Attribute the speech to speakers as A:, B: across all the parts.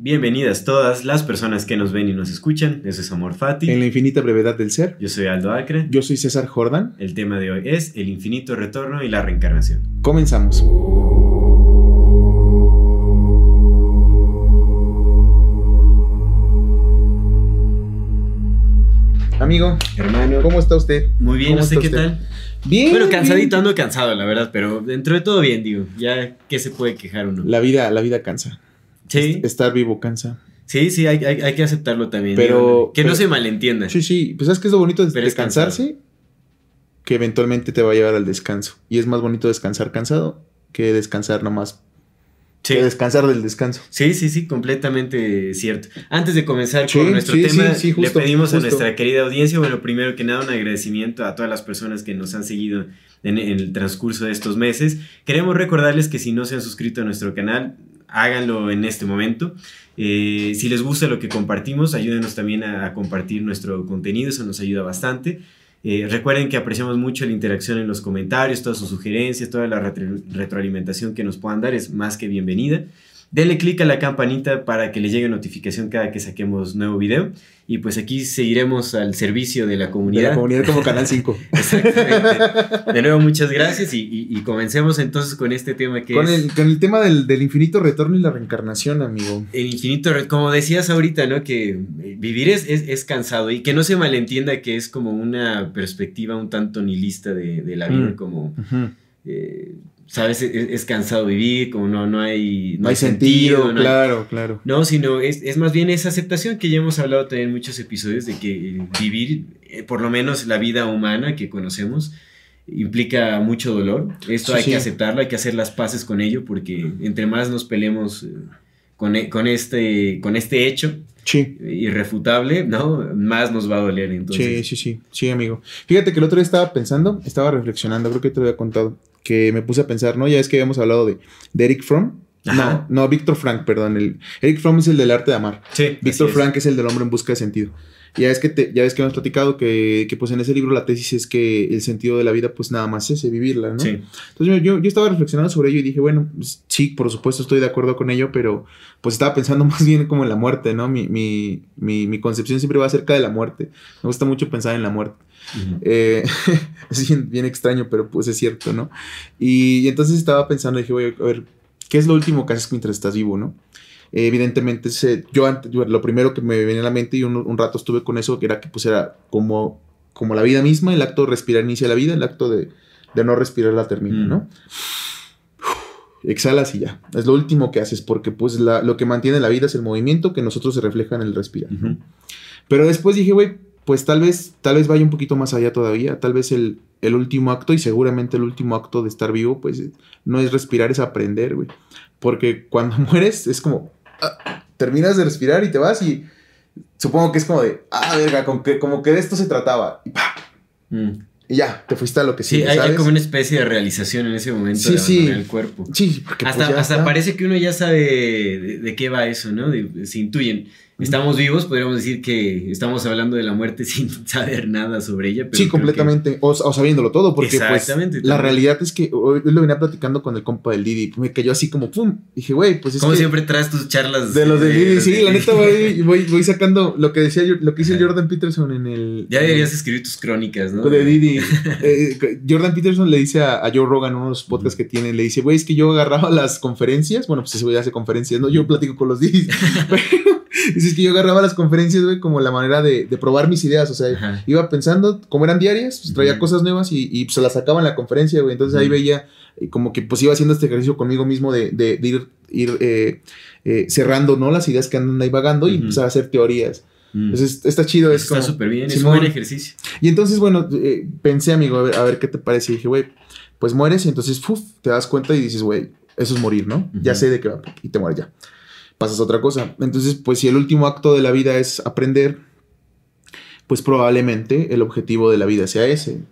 A: Bienvenidas todas las personas que nos ven y nos escuchan. Eso es Amor Fati.
B: En la infinita brevedad del ser.
A: Yo soy Aldo Acre.
B: Yo soy César Jordan.
A: El tema de hoy es el infinito retorno y la reencarnación.
B: Comenzamos. Amigo,
A: Hermano,
B: ¿cómo está usted?
A: Muy bien,
B: ¿Cómo
A: no sé qué
B: usted?
A: tal.
B: Bien.
A: Bueno,
B: bien.
A: cansadito, ando cansado, la verdad, pero dentro de todo bien, digo. Ya, ¿qué se puede quejar uno?
B: La vida, la vida cansa.
A: Sí,
B: Estar vivo cansa.
A: sí, sí, hay, hay- hay que aceptarlo también.
B: Pero-
A: que no se malentienda.
B: Sí, sí. Pues sabes que es lo bonito de,
A: Pero
B: de
A: es cansado.
B: cansarse, que eventualmente te va a llevar al descanso. Y es más bonito descansar cansado que descansar nomás.
A: Sí.
B: Que descansar del descanso.
A: Sí, sí, sí, completamente cierto. Antes de comenzar
B: Sí,
A: con nuestro
B: sí,
A: tema,
B: sí, sí, justo,
A: le pedimos a nuestra querida audiencia, bueno, primero que nada, un agradecimiento a todas las personas que nos han seguido en, en el transcurso de estos meses. Queremos recordarles que si no se han suscrito a nuestro canal, háganlo en este momento. Eh, si les gusta lo que compartimos, ayúdenos también a, compartir nuestro contenido, eso nos ayuda bastante. Eh, recuerden que apreciamos mucho la interacción en los comentarios, todas sus sugerencias, toda la retro- retroalimentación que nos puedan dar es más que bienvenida. Denle click a la campanita para que le llegue notificación cada que saquemos nuevo video. Y pues aquí seguiremos al servicio de la
B: De
A: comunidad.
B: la comunidad como Canal 5.
A: Exactamente. De nuevo, muchas gracias y, y- y comencemos entonces con este tema que
B: con,
A: es
B: el, con el tema del, del infinito retorno y la reencarnación, amigo.
A: el infinito. Como decías ahorita, ¿no? Que eh, vivir es, es, es cansado y que no se malentienda que es como una perspectiva un tanto nihilista de, de la vida,
B: Mm.
A: como,
B: Ujú.
A: eh, ¿sabes? Es, es cansado vivir, como no, no hay,
B: No hay sentido,
A: no hay-
B: claro, claro.
A: No, sino es, es más bien esa aceptación que ya hemos hablado también en muchos episodios de que vivir, eh, por lo menos la vida humana que conocemos, implica mucho dolor. Esto
B: Sí,
A: hay
B: sí.
A: que aceptarlo, hay que hacer las paces con ello, porque entre más nos peleemos eh, con, e- con, este, con este hecho
B: Sí.
A: eh, irrefutable, ¿no? Más nos va a doler.
B: Sí,
A: Entonces,
B: sí, sí, sí, amigo. Fíjate que el otro día estaba pensando, estaba reflexionando, creo que te lo había contado, que me puse a pensar, ¿no? Ya es que habíamos hablado de, de Eric Fromm.
A: Ajá.
B: No, no, Víctor Frank, perdón. El, Eric Fromm es el del arte de amar.
A: Sí,
B: Víctor
A: es.
B: Frank es el del hombre en busca de sentido. Ya es que te, ya ves que hemos platicado que, que, pues en ese libro la tesis es que el sentido de la vida pues nada más es ese, vivirla, ¿no?
A: Sí.
B: Entonces yo, yo estaba reflexionando sobre ello y dije, bueno, pues, sí, por supuesto estoy de acuerdo con ello, pero pues estaba pensando más bien como en la muerte, ¿no? Mi, mi, mi, mi concepción siempre va acerca de la muerte. Me gusta mucho pensar en la muerte.
A: Ujú.
B: Eh, es bien, bien extraño, pero pues es cierto, ¿no? Y, y entonces estaba pensando, dije, oye, a ver, ¿qué es lo último que haces mientras estás vivo, no? Eh, evidentemente, se- yo, antes, yo- lo primero que me venía a la mente y un, un rato estuve con eso, que era que pues era como, como la vida misma, el acto de respirar inicia la vida, el acto de, de no respirar la termina,
A: Mm.
B: ¿no? Exhalas y ya. Es lo último que haces, porque pues la- lo que mantiene la vida es el movimiento que nosotros se refleja en el respirar. Pero después dije, güey, pues tal vez, tal vez vaya un poquito más allá todavía. Tal vez el, el último acto, y seguramente el último acto de estar vivo, pues no es respirar, es aprender, güey. Porque cuando mueres es como, ah, terminas de respirar y te vas y supongo que es como de, ah, verga, como que, como que de esto se trataba. Y, pa,
A: Mm.
B: y ya, te fuiste a lo que
A: Sí, hay, hay como una especie de realización en ese momento
B: Sí,
A: de
B: sí.
A: abandonar el cuerpo.
B: Sí, porque pues,
A: Hasta, hasta parece que uno ya sabe de, de qué va eso, ¿no? De- se intuyen. Estamos vivos, podríamos decir que estamos hablando de la muerte sin saber nada sobre ella. Pero
B: Sí, completamente. O, o sabiéndolo todo, porque pues, la realidad es que hoy lo venía platicando con el compa del Didi. Me cayó así como, pum. Dije, güey, pues es
A: como
B: que...
A: siempre traes tus charlas.
B: De los de Didi, sí,
A: de
B: la neta voy, voy, voy sacando lo que decía lo que hizo Jordan Peterson en el.
A: Ya deberías escribir tus crónicas, ¿no?
B: De Didi. Eh, Jordan Peterson le dice a, a Joe Rogan, uno de los podcasts que tiene, le dice, güey, es que yo agarraba las conferencias. Bueno, pues ese güey hace conferencias, ¿no? Yo platico con los Didi. Pero dice, es que yo agarraba las conferencias, güey, como la manera de, de probar mis ideas. O sea,
A: Ajá.
B: iba pensando, como eran diarias, pues traía cosas nuevas y, y, pues, se las sacaba en la conferencia, güey. Entonces ahí veía eh, como que pues iba haciendo este ejercicio conmigo mismo de, de- de ir, ir eh, eh, cerrando, ¿no? Las ideas que andan ahí vagando y empezar a hacer teorías. Entonces está chido. Es
A: Eso está súper bien, es un buen ejercicio.
B: Y entonces, bueno, eh, pensé, amigo, a ver, a ver qué te parece. Y dije, güey, pues mueres y entonces uf, te das cuenta y dices, güey, Eso es morir, ¿no? Ya sé de qué va y te mueres ya. Pasas a otra cosa. Entonces, pues si el último acto de la vida es aprender, pues probablemente el objetivo de la vida sea ese,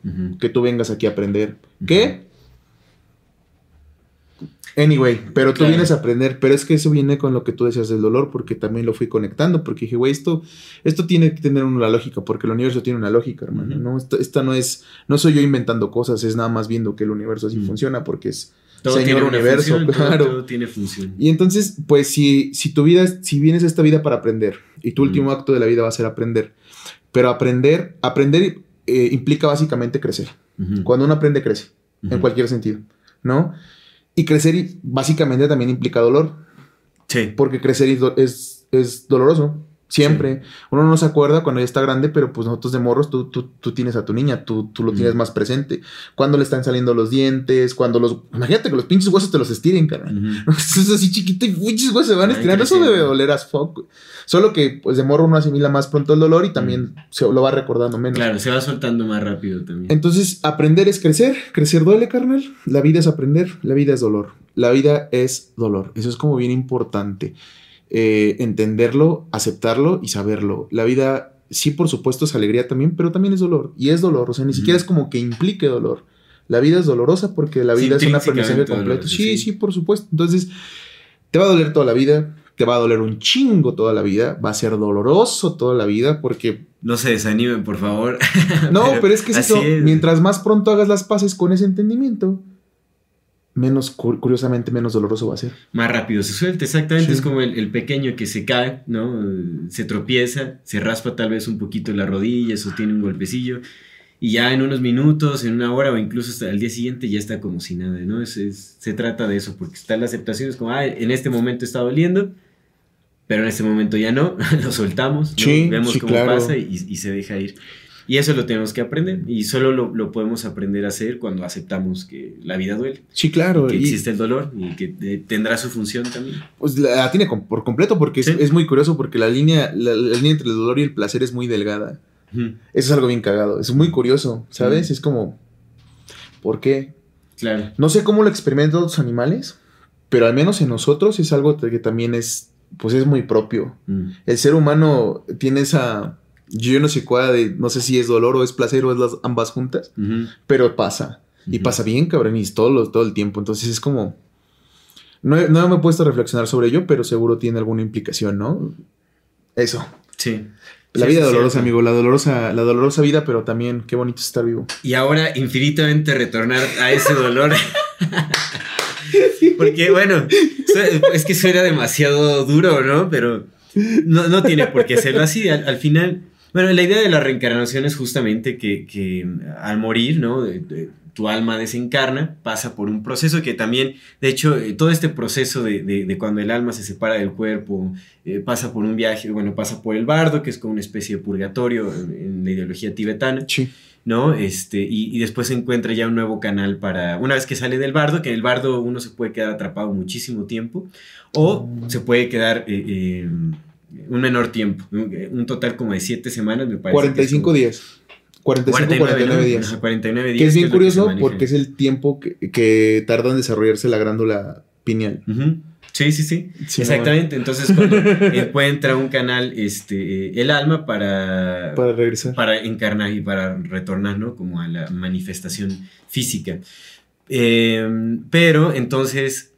B: que tú vengas aquí a aprender. ¿Qué? Anyway, pero tú
A: Claro.
B: vienes a aprender, pero es que eso viene con lo que tú decías del dolor, porque también lo fui conectando, porque dije, güey, esto, esto tiene que tener una lógica, porque el universo tiene una lógica, hermano. ¿no? Esta, esta no es, no soy yo inventando cosas, es nada más viendo que el universo así funciona, porque es
A: Todo
B: Señor Universo,
A: función,
B: claro.
A: todo tiene función.
B: Y entonces, pues si, si tu vida, si vienes a esta vida para aprender, y tu
A: Mm.
B: último acto de la vida va a ser aprender, pero aprender, aprender eh, implica básicamente crecer. Cuando uno aprende, crece, en cualquier sentido, ¿no? Y crecer básicamente también implica dolor,
A: Sí.
B: porque crecer es, es doloroso. Siempre. Uno no se acuerda cuando ya está grande, pero pues nosotros de morros, tú, tú, tú tienes a tu niña, tú, tú lo tienes más presente. Cuando le están saliendo los dientes, cuando los... Imagínate que los pinches huesos te los estiren, carnal.
A: Ujú.
B: Es así chiquito y pinches huesos se van estirando. Eso debe doler as fuck. güey. Solo que pues de morro uno asimila más pronto el dolor y también se lo va recordando menos.
A: Claro, se va soltando más rápido también.
B: Entonces, aprender es crecer. Crecer duele, carnal. La vida es aprender. La vida es dolor. La vida es dolor. Eso es como bien importante. Eh, entenderlo, aceptarlo y saberlo. La vida, sí, por supuesto, es alegría también, pero también es dolor. Y es dolor. O sea, ni siquiera es como que implique dolor. La vida es dolorosa porque la
A: Sí,
B: vida es un aprendizaje completo. Sí,
A: sí.
B: sí, por supuesto. Entonces, te va a doler toda la vida. Te va a doler un chingo toda la vida. Va a ser doloroso toda la vida porque
A: No se desanimen, por favor.
B: no, pero, es que es eso.
A: es.
B: Mientras más pronto hagas las paces con ese entendimiento, menos, cu- curiosamente, menos doloroso va a ser.
A: Más rápido se suelta, exactamente.
B: Sí.
A: Es como el, el pequeño que se cae, ¿no? Se tropieza, se raspa tal vez un poquito la rodilla, sostiene un golpecillo. Y ya en unos minutos, en una hora o incluso hasta el día siguiente ya está como si nada, ¿no? Es, es- se trata de eso, porque está la aceptación, es como, ah, en este momento está doliendo, pero en este momento ya no, lo soltamos, ¿no?
B: Sí,
A: vemos
B: sí,
A: cómo
B: claro.
A: pasa y, y se deja ir. Y eso lo tenemos que aprender, y solo lo, lo podemos aprender a hacer cuando aceptamos que la vida duele
B: Sí, claro.
A: que
B: y,
A: existe el dolor y que eh, tendrá su función también.
B: pues la, tiene por completo porque es,
A: Sí.
B: es muy curioso porque la línea, la, la línea entre el dolor y el placer es muy delgada. Eso es algo bien cagado. Es muy curioso, ¿sabes? Es como, ¿por qué?
A: Claro.
B: No sé cómo lo experimentan otros animales, pero al menos en nosotros es algo que también es, pues es muy propio.
A: Mm.
B: El ser humano tiene esa, yo no sé cuál, de, no sé si es dolor o es placer o es las ambas juntas, pero pasa. Y pasa bien, cabrón, y es todo, lo- todo el tiempo. Entonces es como, no, no me he puesto a reflexionar sobre ello, pero seguro tiene alguna implicación, ¿no? Eso.
A: Sí.
B: La vida dolorosa, amigo, la dolorosa, la dolorosa vida, pero también qué bonito es estar vivo.
A: Y ahora infinitamente retornar a ese dolor. Porque bueno, es que suena demasiado duro, ¿no? Pero no, no tiene por qué serlo así. Al, al final, bueno, la idea de la reencarnación es justamente que, que al morir, ¿no? De- de- tu alma desencarna, pasa por un proceso que también, de hecho, eh, todo este proceso de, de- de cuando el alma se separa del cuerpo, eh, pasa por un viaje, bueno, pasa por el bardo, que es como una especie de purgatorio en, en la ideología tibetana.
B: Sí.
A: ¿no? Este, y, y después se encuentra ya un nuevo canal para, una vez que sale del bardo, que en el bardo uno se puede quedar atrapado muchísimo tiempo, o se puede quedar eh, eh, un menor tiempo, un, un total como de 7 semanas, me parece.
B: 45 días. 45, 49
A: ¿no?
B: días.
A: Ajá, 49 días.
B: Que es bien
A: que
B: curioso porque es el tiempo que, que tarda en desarrollarse la glándula pineal.
A: Sí, sí. Sí, Exactamente. Entonces, cuando encuentra un canal, este, eh, el alma para,
B: Para regresar.
A: para encarnar y para retornar, ¿no? Como a la manifestación física. Eh, pero entonces,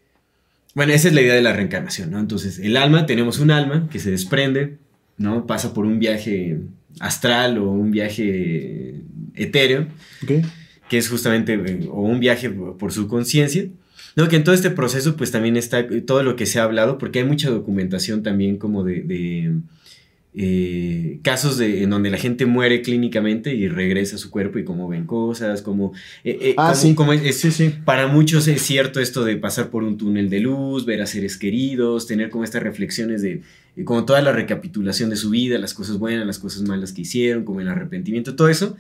A: bueno, esa es la idea de la reencarnación, ¿no? Entonces, el alma, tenemos un alma que se desprende, ¿no? Pasa por un viaje astral o un viaje etéreo,
B: Ok.
A: que es justamente, eh, o un viaje por su conciencia. No, que en todo este proceso pues también está eh, todo lo que se ha hablado, porque hay mucha documentación también como de, de, eh, casos de, en donde la gente muere clínicamente y regresa a su cuerpo y cómo ven cosas, como... eh, eh,
B: Ah, sí.
A: es-
B: Sí, sí.
A: para muchos es cierto esto de pasar por un túnel de luz, ver a seres queridos, tener como estas reflexiones de, eh, como toda la recapitulación de su vida, las cosas buenas, las cosas malas que hicieron, como el arrepentimiento, todo eso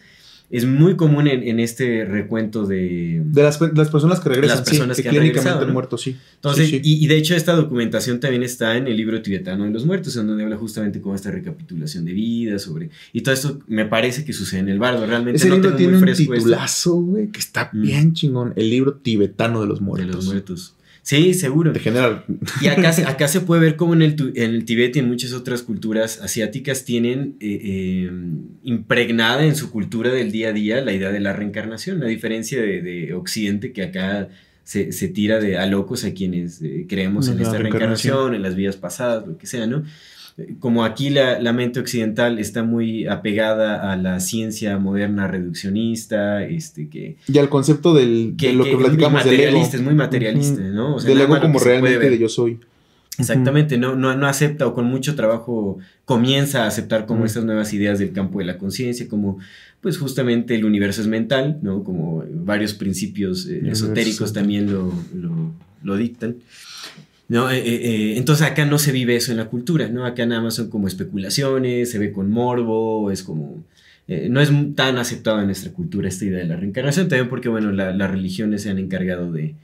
A: es muy común en, en este recuento de...
B: De las, de las personas que regresan,
A: Las personas
B: sí,
A: que
B: que clínicamente
A: regresado,
B: han
A: ¿no?
B: muerto, sí.
A: Entonces,
B: Sí, sí.
A: Y, y de hecho esta documentación también está en el libro tibetano de los muertos, en donde habla justamente como esta recapitulación de vida, sobre... Y todo esto me parece que sucede en el bardo, realmente
B: Ese
A: no
B: libro
A: tengo
B: tiene
A: muy
B: un titulazo, güey, que está
A: Mm.
B: bien chingón. El libro tibetano de los
A: de
B: muertos.
A: los muertos. Sí, seguro.
B: Te genera...
A: Y acá, se- acá se puede ver cómo en el, en el Tíbet y en muchas otras culturas asiáticas tienen eh, eh, impregnada en su cultura del día a día la idea de la reencarnación, a diferencia de, de Occidente que acá se, se tira de a locos a quienes eh, creemos en esta
B: reencarnación.
A: reencarnación, en las vidas pasadas, lo que sea, ¿no? Como aquí la, la mente occidental está muy apegada a la ciencia moderna reduccionista, este, que,
B: Y al concepto del,
A: que,
B: de lo
A: que
B: platicamos del ego.
A: materialista, es muy materialista. ¿no? O sea,
B: del ego como realmente de yo soy.
A: Exactamente, no, no, no acepta o con mucho trabajo comienza a aceptar como
B: Mm.
A: estas nuevas ideas del campo de la conciencia, como pues justamente el universo es mental, ¿no? Como varios principios eh, esotéricos
B: es
A: también lo, lo- lo dictan. ¿No? Eh, eh, eh, entonces acá no se vive eso en la cultura, ¿no? Acá nada más son como especulaciones, se ve con morbo, es como... eh, no es tan aceptado en nuestra cultura esta idea de la reencarnación, también porque, bueno, la- las religiones se han encargado de,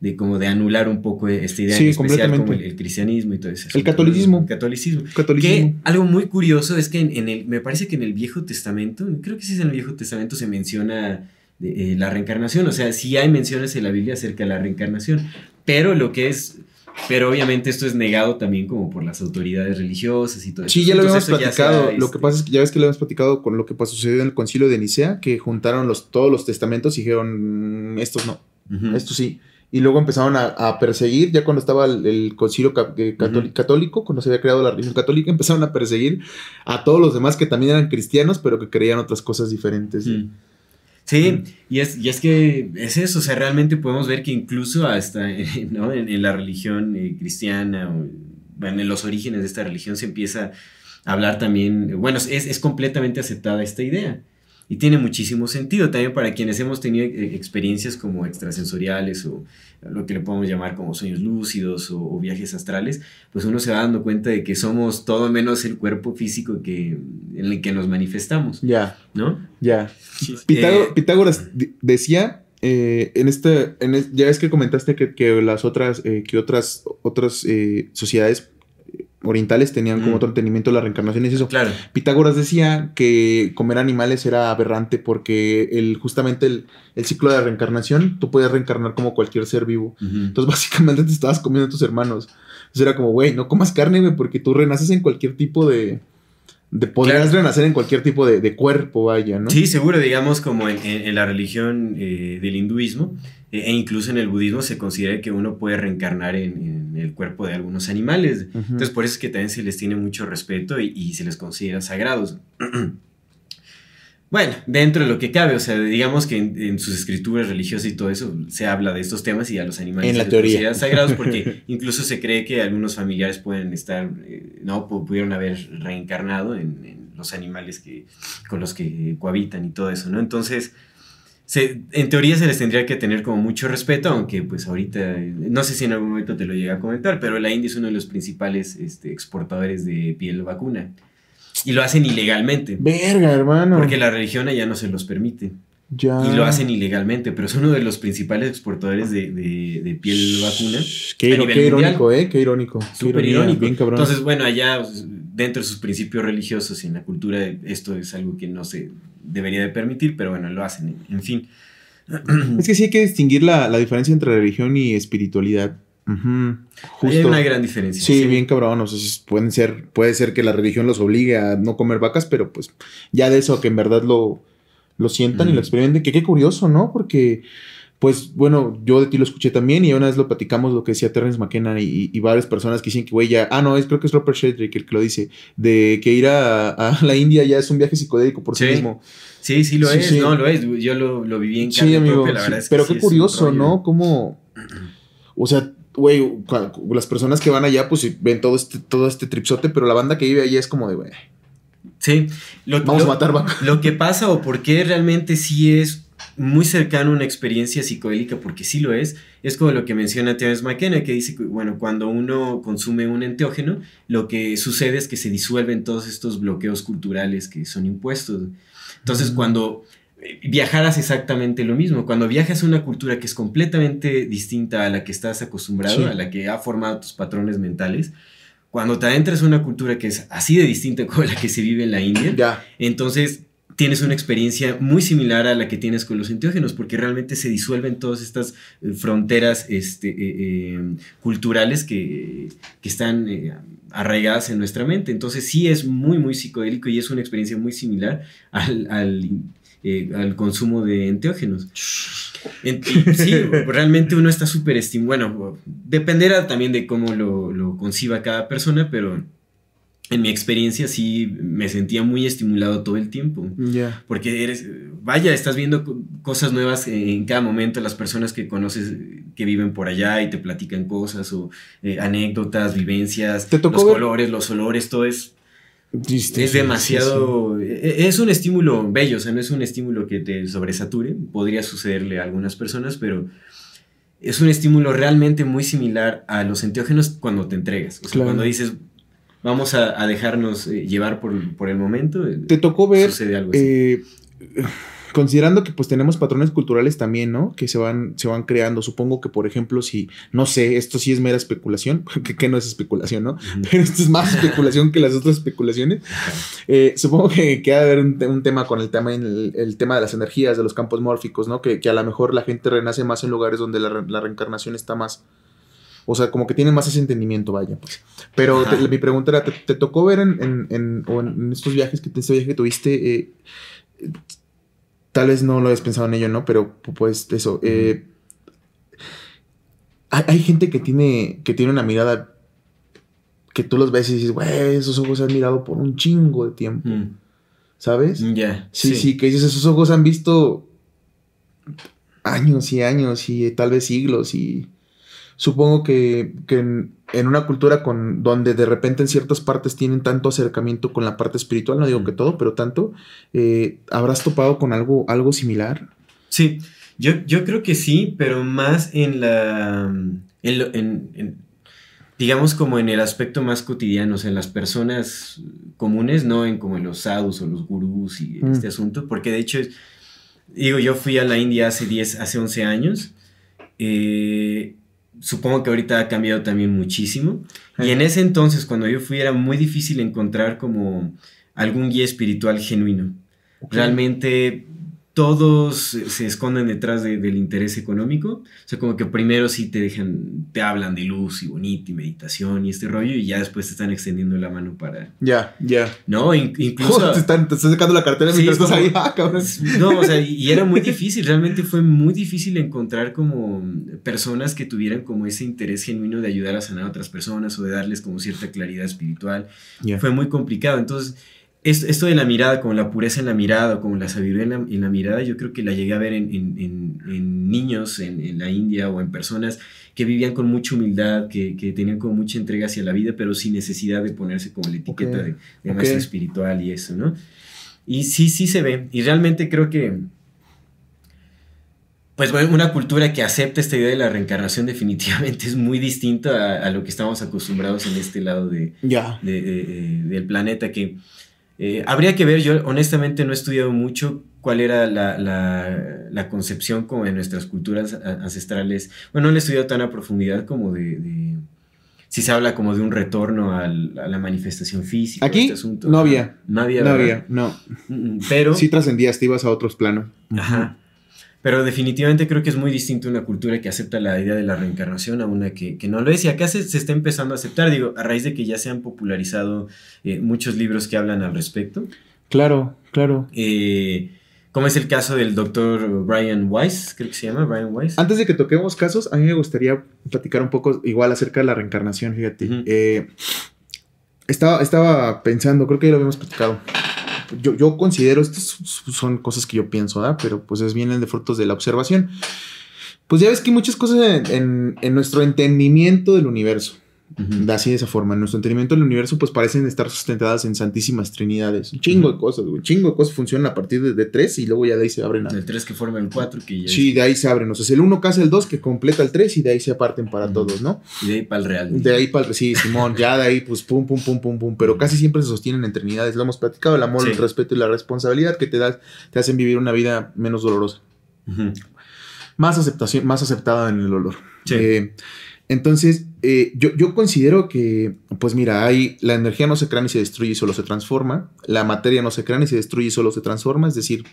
A: de como de anular un poco esta idea
B: Sí,
A: en especial como el, cristianismo y todo eso.
B: El catolicismo.
A: El catolicismo.
B: Catolicismo.
A: Que algo muy curioso es que en, en el, me parece que en el Viejo Testamento, creo que sí es en el Viejo Testamento se menciona de, eh, la reencarnación, o sea, sí hay menciones en la Biblia acerca de la reencarnación, pero lo que es, pero obviamente esto es negado también como por las autoridades religiosas y todo eso.
B: Sí, ya lo habíamos platicado. Lo que
A: este,
B: pasa es que ya ves que lo habíamos platicado con lo que pasó sucedió en el concilio de Nicea, que juntaron los, todos los testamentos y dijeron, "Mm, estos no,
A: ujú.
B: estos sí. Y luego empezaron a, a perseguir, ya cuando estaba el, el concilio ca- eh, católico, cuando se había creado la religión católica, empezaron a perseguir a todos los demás que también eran cristianos, pero que creían otras cosas diferentes.
A: Mm. Sí, y es, y es que es eso, o sea, realmente podemos ver que incluso hasta ¿no? en, en la religión eh, cristiana, o, bueno, en los orígenes de esta religión se empieza a hablar también, bueno, es, es completamente aceptada esta idea. Y tiene muchísimo sentido también para quienes hemos tenido eh, experiencias como extrasensoriales o lo que le podemos llamar como sueños lúcidos o, o viajes astrales, pues uno se va dando cuenta de que somos todo menos el cuerpo físico que, en el que nos manifestamos,
B: Ya,
A: ¿no?
B: ya.
A: Eh,
B: Pitá- Pitágoras decía eh, en este, en es- ya ves que comentaste que, que las otras, eh, que otras, otras eh, sociedades orientales tenían como
A: Mm.
B: otro entendimiento de la reencarnación y es eso.
A: Claro.
B: Pitágoras decía que comer animales era aberrante porque el, justamente el, el ciclo de la reencarnación, tú puedes reencarnar como cualquier ser vivo. Entonces básicamente te estabas comiendo a tus hermanos. Entonces era como, güey, no comas carne, güey, porque tú renaces en cualquier tipo de... de podrías
A: Claro.
B: renacer en cualquier tipo de, de cuerpo, vaya, ¿no?
A: Sí, seguro, digamos, como en, en- en la religión eh, del hinduismo eh, e incluso en el budismo se considera que uno puede reencarnar en, en el cuerpo de algunos animales.
B: Ujú.
A: Entonces, por eso es que también se les tiene mucho respeto y, y se les considera sagrados. Bueno, dentro de lo que cabe, o sea, digamos que en, en sus escrituras religiosas y todo eso se habla de estos temas y a los animales
B: En la teoría.
A: sagrados porque incluso se cree que algunos familiares pueden estar, eh, no, Pu- pudieron haber reencarnado en, en los animales que, con los que cohabitan y todo eso, ¿no? Entonces, se- en teoría se les tendría que tener como mucho respeto, aunque pues ahorita, no sé si en algún momento te lo llega a comentar, pero la India es uno de los principales este, exportadores de piel vacuna. Y lo hacen ilegalmente.
B: Verga, hermano.
A: Porque la religión allá no se los permite.
B: Ya.
A: Y lo hacen ilegalmente, pero es uno de los principales exportadores de, de- de piel vacuna.
B: Qué, iro- irónico, ¿eh? Qué irónico. Qué
A: Súper irónico.
B: Bien cabrón.
A: Entonces, bueno, allá pues, dentro de sus principios religiosos y en la cultura, esto es algo que no se debería de permitir, pero bueno, lo hacen. En fin.
B: es que sí hay que distinguir la, la diferencia entre religión y espiritualidad.
A: Hay
B: Justo.
A: una gran diferencia.
B: Sí, bien cabrón. O sea, pueden ser, puede ser que la religión los obligue a no comer vacas, pero pues ya de eso que en verdad lo, lo sientan y lo experimenten. Que qué curioso, ¿no? Porque, pues, bueno, yo de ti lo escuché también y una vez lo platicamos lo que decía Terrence McKenna y, y varias personas que dicen que, güey, ya. Ah, no, es, creo que es Robert Sheldrake el que lo dice. De que ir a, a la India ya es un viaje psicodélico por sí,
A: Sí.
B: mismo.
A: Sí, sí lo
B: Sí,
A: es, no lo es. Yo lo, lo viví en
B: Sí,
A: carne
B: amigo.
A: propia, la verdad es que
B: Pero qué curioso. ¿no? Como. O sea, güey, las personas que van allá, pues ven todo este, todo este tripsote, pero la banda que vive allá es como de, güey,
A: Sí. Lo,
B: vamos
A: lo-
B: a matar vacas.
A: Lo que pasa o por qué realmente sí es muy cercano a una experiencia psicodélica, porque sí lo es, es como lo que menciona Terence McKenna, que dice que, bueno, cuando uno consume un enteógeno, lo que sucede es que se disuelven todos estos bloqueos culturales que son impuestos. Entonces,
B: Mm.
A: cuando viajar hace exactamente lo mismo, cuando viajas a una cultura que es completamente distinta a la que estás acostumbrado,
B: Sí.
A: a la que ha formado tus patrones mentales, cuando te adentras a una cultura que es así de distinta como la que se vive en la India,
B: Ya.
A: entonces, tienes una experiencia muy similar a la que tienes con los enteógenos, porque realmente se disuelven todas estas eh, fronteras este, eh, eh, culturales que, que están arraigadas en nuestra mente. Entonces sí es muy, muy psicodélico y es una experiencia muy similar al, al, al consumo de enteógenos. sí, realmente uno está súper estimulado. Bueno, dependerá también de cómo lo, lo conciba cada persona, pero en mi experiencia sí me sentía muy estimulado todo el tiempo.
B: Ya.
A: Porque eres, vaya, estás viendo cosas nuevas en cada momento, las personas que conoces que viven por allá y te platican cosas o eh, anécdotas, vivencias, los colores, los olores, todo es... es demasiado... E, es un estímulo bello, o sea, no es un estímulo que te sobresature, podría sucederle a algunas personas, pero es un estímulo realmente muy similar a los enteógenos cuando te entregas. O sea, cuando dices, vamos a, dejarnos eh, llevar por, el momento.
B: Te tocó ver, eh, considerando que pues tenemos patrones culturales también, ¿no? Que se van, se van creando. Supongo que, por ejemplo, si, no sé, esto sí es mera especulación, que, no es especulación, ¿no? Pero esto es más especulación que las otras especulaciones. supongo que, que ha de haber un, tema con el tema, el, tema de las energías, de los campos mórficos, ¿no? Que, a lo mejor la gente renace más en lugares donde la, la reencarnación está más o sea, como que tienen más ese entendimiento, vaya, pues. Pero mi pregunta era, ¿te, tocó ver en, en, o en, estos viajes que, este viaje que tuviste, eh, tal vez no lo habías pensado en ello, ¿no? Pero pues eso, eh, hay, gente que tiene, que tiene una mirada que tú los ves y dices, güey, esos ojos se han mirado por un chingo de tiempo. Mm. ¿Sabes?
A: Ya.
B: Sí, sí, que dices, esos ojos han visto años y años y tal vez siglos y supongo que, en, una cultura con donde de repente en ciertas partes tienen tanto acercamiento con la parte espiritual, no digo que todo, pero tanto, eh, ¿habrás topado con algo, algo similar?
A: Sí, yo, yo creo que sí, pero más en la... digamos como en el aspecto más cotidiano, o sea, en las personas comunes, no en como en los sadhus o los gurús y mm. este asunto, porque de hecho, digo, yo fui a la India hace 10, hace 11 años, eh, supongo que ahorita ha cambiado también muchísimo. Y en ese entonces, cuando yo fui, era muy difícil encontrar como algún guía espiritual genuino. Realmente todos se esconden detrás del interés económico. O sea, como que primero sí te dejan, te hablan de luz y bonito y meditación y este rollo, y ya después te están extendiendo la mano para.
B: Ya, ya.
A: No, incluso.
B: te, están, sacando la cartera mientras estás ahí, ah,
A: No, o sea, y era muy difícil, realmente fue muy difícil encontrar como personas que tuvieran como ese interés genuino de ayudar a sanar a otras personas o de darles como cierta claridad espiritual. Fue muy complicado. Entonces esto de la mirada, como la pureza en la mirada, como la sabiduría en la, mirada, yo creo que la llegué a ver en, niños en, la India o en personas que vivían con mucha humildad, que, tenían como mucha entrega hacia la vida, pero sin necesidad de ponerse como la etiqueta de, de espiritual y eso, ¿no? Y sí, sí se ve. Y realmente creo que, pues bueno, una cultura que acepta esta idea de la reencarnación definitivamente es muy distinta a, lo que estamos acostumbrados en este lado de, del planeta, que eh, habría que ver, yo honestamente no he estudiado mucho cuál era la, concepción como de nuestras culturas ancestrales. Bueno, no he estudiado tan a profundidad como de, si se habla como de un retorno a la manifestación física.
B: Aquí este no había.
A: No había.
B: No había, no.
A: Pero...
B: Sí trascendías, te ibas a otros planos.
A: Ajá. Pero definitivamente creo que es muy distinto una cultura que acepta la idea de la reencarnación a una que, no lo es. Y acá se, está empezando a aceptar, digo, a raíz de que ya se han popularizado eh, muchos libros que hablan al respecto.
B: Claro, claro.
A: Eh, como es el caso del doctor Brian Weiss, creo que se llama Brian Weiss.
B: Antes de que toquemos casos, a mí me gustaría platicar un poco igual acerca de la reencarnación, fíjate. Eh, estaba, estaba pensando, creo que ya lo habíamos platicado yo, yo considero, estas son cosas que yo pienso, ¿verdad? Pero pues es, vienen de frutos de la observación. Pues ya ves que hay muchas cosas en, en nuestro entendimiento del universo Así de esa forma. En nuestro entendimiento del universo, pues parecen estar sustentadas en santísimas trinidades. Un chingo de cosas, Un chingo de cosas funcionan a partir de, tres y luego ya de ahí se abren.
A: A... Del tres que forma el cuatro que ya
B: Sí, de ahí se abren. O sea, es el uno casa el dos que completa el tres y de ahí se aparten para todos, ¿no?
A: Y de ahí para el real.
B: De ahí para el sí, Simón. ya de ahí, pues pum, pum, pum, pum, pum. Pero casi siempre se sostienen en trinidades. Lo hemos platicado: el amor, el respeto y la responsabilidad que te, das, te hacen vivir una vida menos dolorosa. Más aceptación, más aceptada en el olor. Sí. Eh, Entonces, eh, yo, yo, considero que, pues mira, hay, la energía no se crea ni se destruye y solo se transforma, la materia no se crea ni se destruye y solo se transforma, es decir,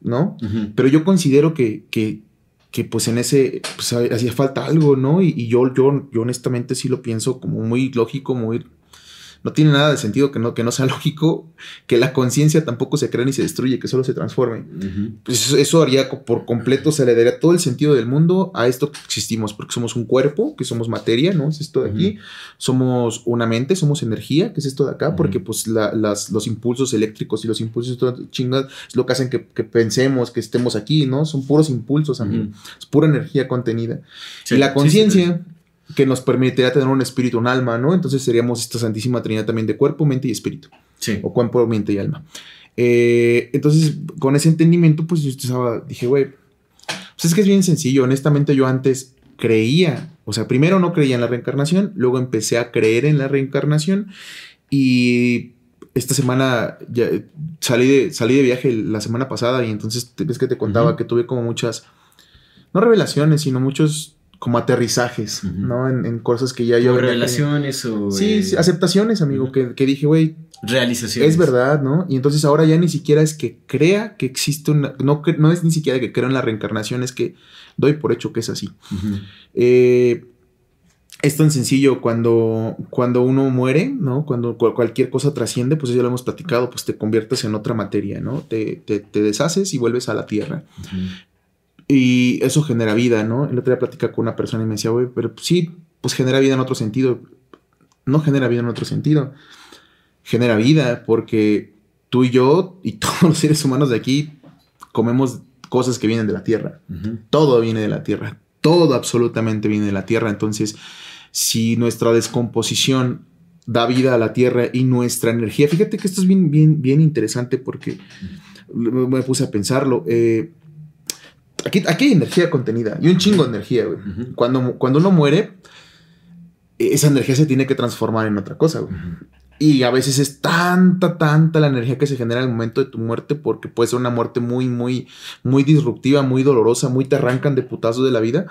B: ¿no? Pero yo considero que, que, que, pues en ese, pues hacía falta algo, ¿no? Y, y yo, yo, yo honestamente sí lo pienso como muy lógico, muy no tiene nada de sentido que no, que no sea lógico que la conciencia tampoco se crea ni se destruye, que solo se transforme. pues eso, haría por completo, se le daría todo el sentido del mundo a esto que existimos, porque somos un cuerpo, que somos materia, ¿no? Es esto de aquí. Somos una mente, somos energía, que es esto de acá, porque pues las, los impulsos eléctricos y los impulsos chingas es lo que hacen que, pensemos, que estemos aquí, ¿no? Son puros impulsos, mí Es pura energía contenida. y la conciencia que nos permitiría tener un espíritu, un alma, ¿no? Entonces seríamos esta Santísima Trinidad también de cuerpo, mente y espíritu.
A: Sí.
B: O cuerpo, mente y alma. Eh, entonces, con ese entendimiento, pues yo estaba, dije, güey, pues es que es bien sencillo. Honestamente, yo antes creía, o sea, primero no creía en la reencarnación, luego empecé a creer en la reencarnación y esta semana ya salí de, salí de viaje la semana pasada y entonces ves que te contaba que tuve como muchas, no revelaciones, sino muchos como aterrizajes, ¿no? En, cosas que ya yo...
A: revelaciones o...
B: Sí, sí, aceptaciones, amigo, que, dije, güey...
A: Realizaciones.
B: Es verdad, ¿no? Y entonces ahora ya ni siquiera es que crea que existe una... No, no es ni siquiera que creo en la reencarnación, es que doy por hecho que es así. Eh, es tan sencillo cuando, cuando uno muere, ¿no? Cuando cualquier cosa trasciende, pues ya lo hemos platicado, pues te conviertes en otra materia, ¿no? Te, te, deshaces y vuelves a la tierra. Y eso genera vida, ¿no? El otro día platicaba con una persona y me decía, güey, pero sí, pues genera vida en otro sentido. No genera vida en otro sentido. Genera vida porque tú y yo y todos los seres humanos de aquí comemos cosas que vienen de la tierra. Todo viene de la tierra. Todo absolutamente viene de la tierra. Entonces, si nuestra descomposición da vida a la tierra y nuestra energía, fíjate que esto es bien, bien, bien interesante porque me puse a pensarlo. Eh, Aquí, hay energía contenida y un chingo de energía, güey. cuando, cuando uno muere, esa energía se tiene que transformar en otra cosa, güey. Y a veces es tanta, tanta la energía que se genera en el momento de tu muerte, porque puede ser una muerte muy, muy, muy disruptiva, muy dolorosa, muy te arrancan de putazos de la vida.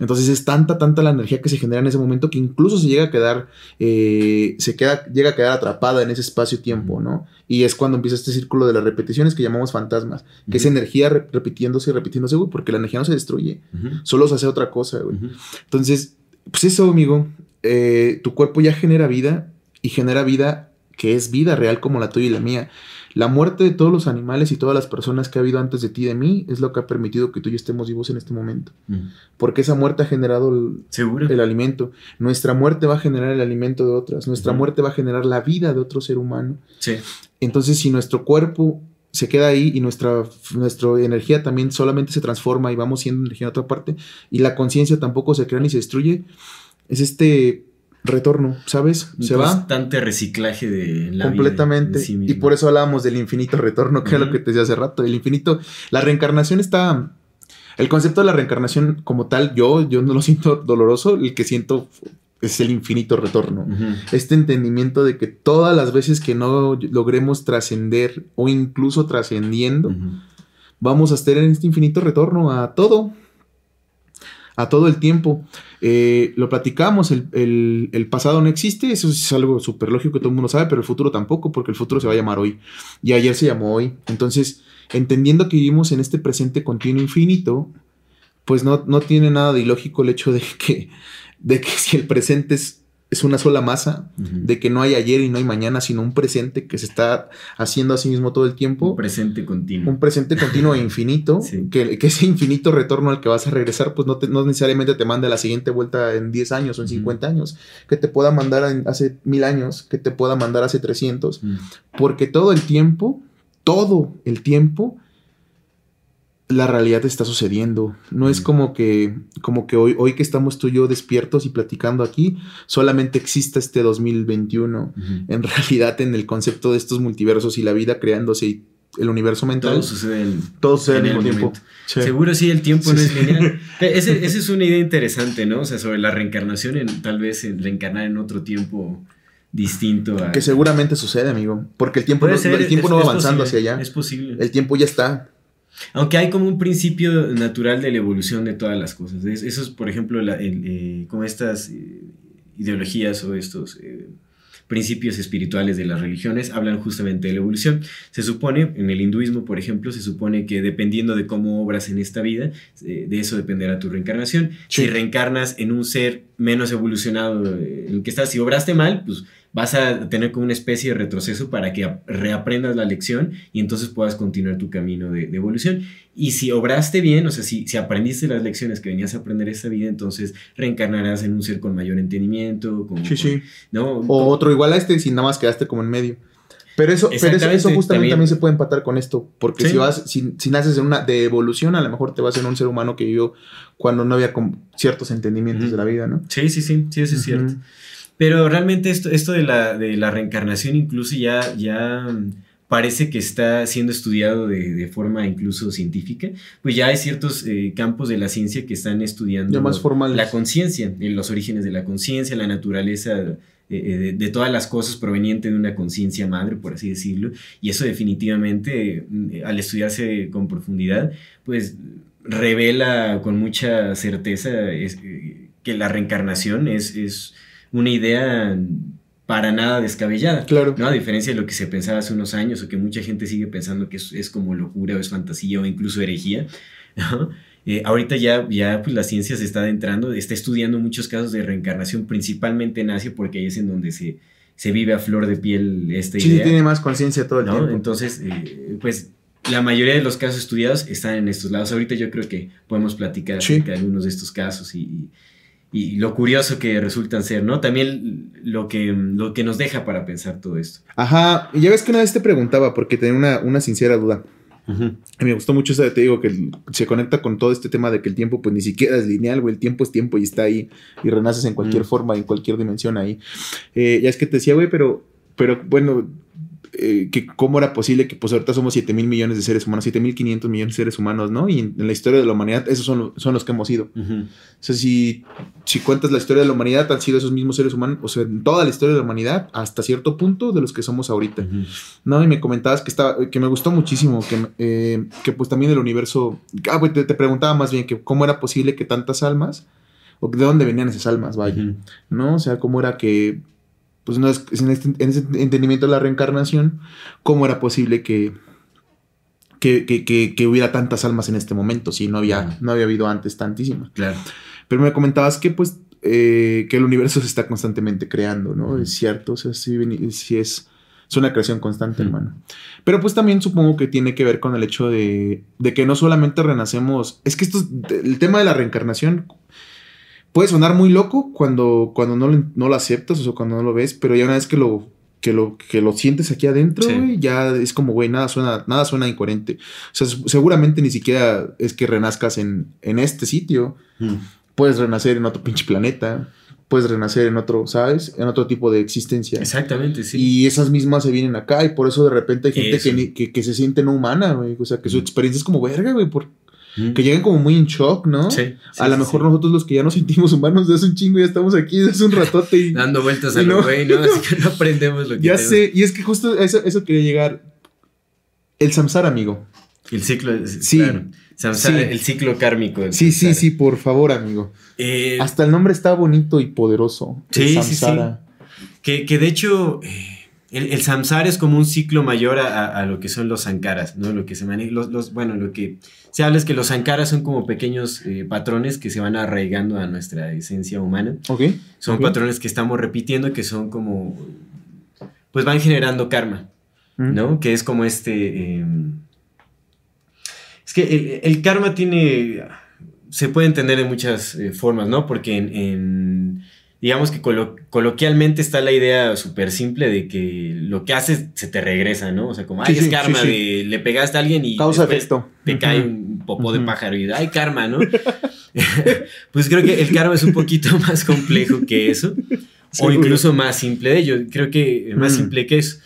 B: Entonces es tanta, tanta la energía que se genera en ese momento que incluso se llega a quedar, eh, se queda, llega a quedar atrapada en ese espacio-tiempo, ¿no? Y es cuando empieza este círculo de las repeticiones que llamamos fantasmas, que es energía repitiéndose y repitiéndose, güey, porque la energía no se destruye, solo se hace otra cosa, güey. Entonces, pues eso, amigo, eh, tu cuerpo ya genera vida y genera vida que es vida real como la tuya y la mía. La muerte de todos los animales y todas las personas que ha habido antes de ti y de mí es lo que ha permitido que tú y yo estemos vivos en este momento. Mm. Porque esa muerte ha generado el, el, alimento. Nuestra muerte va a generar el alimento de otras. Nuestra muerte va a generar la vida de otro ser humano.
A: Sí.
B: Entonces, si nuestro cuerpo se queda ahí y nuestra, nuestra energía también solamente se transforma y vamos siendo energía en otra parte y la conciencia tampoco se crea ni se destruye, es este retorno, ¿sabes?
A: Se va. Constante reciclaje de
B: la Completamente. y por eso hablábamos del infinito retorno, que es lo que te decía hace rato. El infinito, la reencarnación está. El concepto de la reencarnación como tal, yo, yo no lo siento doloroso, el que siento es el infinito retorno. Este entendimiento de que todas las veces que no logremos trascender o incluso trascendiendo, vamos a estar en este infinito retorno a todo, a todo el tiempo. Eh, lo platicamos, el, pasado no existe, eso es algo súper lógico que todo el mundo sabe, pero el futuro tampoco, porque el futuro se va a llamar hoy. Y ayer se llamó hoy. Entonces, entendiendo que vivimos en este presente continuo infinito, pues no, no tiene nada de ilógico el hecho de que, de que si el presente es es una sola masa, de que no hay ayer y no hay mañana, sino un presente que se está haciendo a sí mismo todo el tiempo.
A: Un presente continuo.
B: Un presente continuo e infinito, que, ese infinito retorno al que vas a regresar, pues no, no necesariamente te manda la siguiente vuelta en 10 años o en 50 años, que te pueda mandar hace mil años, que te pueda mandar hace 300, porque todo el tiempo, todo el tiempo, la realidad está sucediendo. No es como que, como que hoy, hoy que estamos tú y yo despiertos y platicando aquí, solamente exista este 2021. En realidad, en el concepto de estos multiversos y la vida creándose y el universo mental.
A: Todo sucede, en,
B: todo sucede el mismo tiempo.
A: Seguro sí, el tiempo no es lineal. Esa es una idea interesante, ¿no? O sea, sobre la reencarnación, en, tal vez en reencarnar en otro tiempo distinto a...
B: Que seguramente sucede, amigo. Porque el tiempo, no, el tiempo no va avanzando hacia allá.
A: Es posible.
B: El tiempo ya está
A: Aunque hay como un principio natural de la evolución de todas las cosas. eso es, por ejemplo, la, eh, como estas eh, ideologías o estos eh, principios espirituales de las religiones hablan justamente de la evolución. Se supone, en el hinduismo, por ejemplo, se supone que dependiendo de cómo obras en esta vida, de eso dependerá tu reencarnación. Si reencarnas en un ser menos evolucionado en el que estás, si obraste mal, pues vas a tener como una especie de retroceso para que reaprendas la lección y entonces puedas continuar tu camino de, evolución. Y si obraste bien, o sea, si, si, aprendiste las lecciones que venías a aprender esta vida, entonces reencarnarás en un ser con mayor entendimiento.
B: Sí, sí.
A: ¿no?
B: O otro igual a este, si nada más quedaste como en medio. Pero eso, pero eso, justamente también. se puede empatar con esto, porque si vas, si, si, naces en una de evolución, a lo mejor te vas en un ser humano que vivió cuando no había ciertos entendimientos de la vida, ¿no?
A: Sí, sí, sí, sí, eso es cierto. Pero realmente esto, esto de, la, de la reencarnación incluso ya, ya parece que está siendo estudiado de, forma incluso científica, pues ya hay ciertos eh, campos de la ciencia que están estudiando
B: más
A: la conciencia, los orígenes de la conciencia, la naturaleza eh, eh, de, todas las cosas provenientes de una conciencia madre, por así decirlo, y eso definitivamente, al estudiarse con profundidad, pues revela con mucha certeza que la reencarnación es, es una idea para nada descabellada.
B: Claro.
A: ¿no? A diferencia de lo que se pensaba hace unos años o que mucha gente sigue pensando que es, como locura o es fantasía o incluso herejía. Eh, ahorita ya, ya pues, la ciencia se está adentrando, está estudiando muchos casos de reencarnación, principalmente en Asia, porque ahí es en donde se, se vive a flor de piel esta idea.
B: Sí, tiene más conciencia todo el tiempo.
A: Entonces, eh, pues la mayoría de los casos estudiados están en estos lados. Ahorita yo creo que podemos platicar acerca de algunos de estos casos y y lo curioso que resultan ser, ¿no? También lo que, lo que nos deja para pensar todo esto.
B: Ajá, y ya ves que una vez te preguntaba, porque tenía una, una sincera duda. Y me gustó mucho eso te digo, que se conecta con todo este tema de que el tiempo pues ni siquiera es lineal, güey, el tiempo es tiempo y está ahí y renaces en cualquier forma, en cualquier dimensión ahí. Eh, ya es que te decía, güey, pero, pero bueno, eh, que cómo era posible que pues ahorita somos 7 mil millones de seres humanos, 7 mil 500 millones de seres humanos, ¿no? Y en, la historia de la humanidad esos son, son los que hemos sido. O sea, si, si cuentas la historia de la humanidad, han sido esos mismos seres humanos, o sea, en toda la historia de la humanidad, hasta cierto punto de los que somos ahorita. ¿No? Y me comentabas que, estaba, que me gustó muchísimo, que, eh, que pues también el universo, ah, pues te, te, preguntaba más bien que cómo era posible que tantas almas, o de dónde venían esas almas, vaya, ¿no? O sea, cómo era que pues no es, en, este, en, ese entendimiento de la reencarnación, ¿cómo era posible que, que, hubiera tantas almas en este momento si no había, no había habido antes tantísimas?
A: Claro.
B: Pero me comentabas que pues eh, que el universo se está constantemente creando, ¿no? Es cierto, o sea, sí, es, es una creación constante, hermano. Pero pues también supongo que tiene que ver con el hecho de, de que no solamente renacemos, es que esto, el tema de la reencarnación puede sonar muy loco cuando, cuando no, lo, no lo aceptas o cuando no lo ves, pero ya una vez que lo, que lo, que lo sientes aquí adentro, ya es como, güey, nada suena, nada suena incoherente. O sea, seguramente ni siquiera es que renazcas en, en este sitio. Mm. Puedes renacer en otro pinche planeta. Puedes renacer en otro, ¿sabes? En otro tipo de existencia.
A: Exactamente, sí.
B: Y esas mismas se vienen acá y por eso de repente hay gente que, que, que, se siente no humana, güey. O sea, que su mm. experiencia es como verga, güey. ¿Por, que lleguen como muy en shock, ¿no? Sí. a lo mejor nosotros los que ya nos sentimos humanos de hace un chingo ya estamos aquí desde hace un ratote y.
A: Dando vueltas a lo güey, ¿no? Así que no aprendemos lo que.
B: Ya sé, y es que justo eso, eso quería llegar. El samsar, amigo.
A: El ciclo. Sí. Claro. Samsara, el ciclo kármico.
B: Sí, sí, sí, por favor, amigo. Eh, Hasta el nombre está bonito y poderoso.
A: Sí, sí, sí. Que, que de hecho. Eh, el, el, samsara es como un ciclo mayor a, lo que son los sankaras, ¿no? Lo que se maneja, los, bueno, lo que se habla es que los sankaras son como pequeños eh, patrones que se van arraigando a nuestra esencia humana.
B: Ok.
A: Son patrones que estamos repitiendo que son como, pues van generando karma, mm. ¿no? Que es como este... Em, es que el, karma tiene, se puede entender de muchas eh, formas, ¿no? Porque en digamos que coloquialmente está la idea súper simple de que lo que haces se te regresa, ¿no? O sea, como, ay, es karma de le pegaste a alguien y
B: Causa efecto.
A: te cae un popó de pájaro y ay, karma, ¿no? pues creo que el karma es un poquito más complejo que eso. o incluso más simple de ello. Creo que más simple que eso.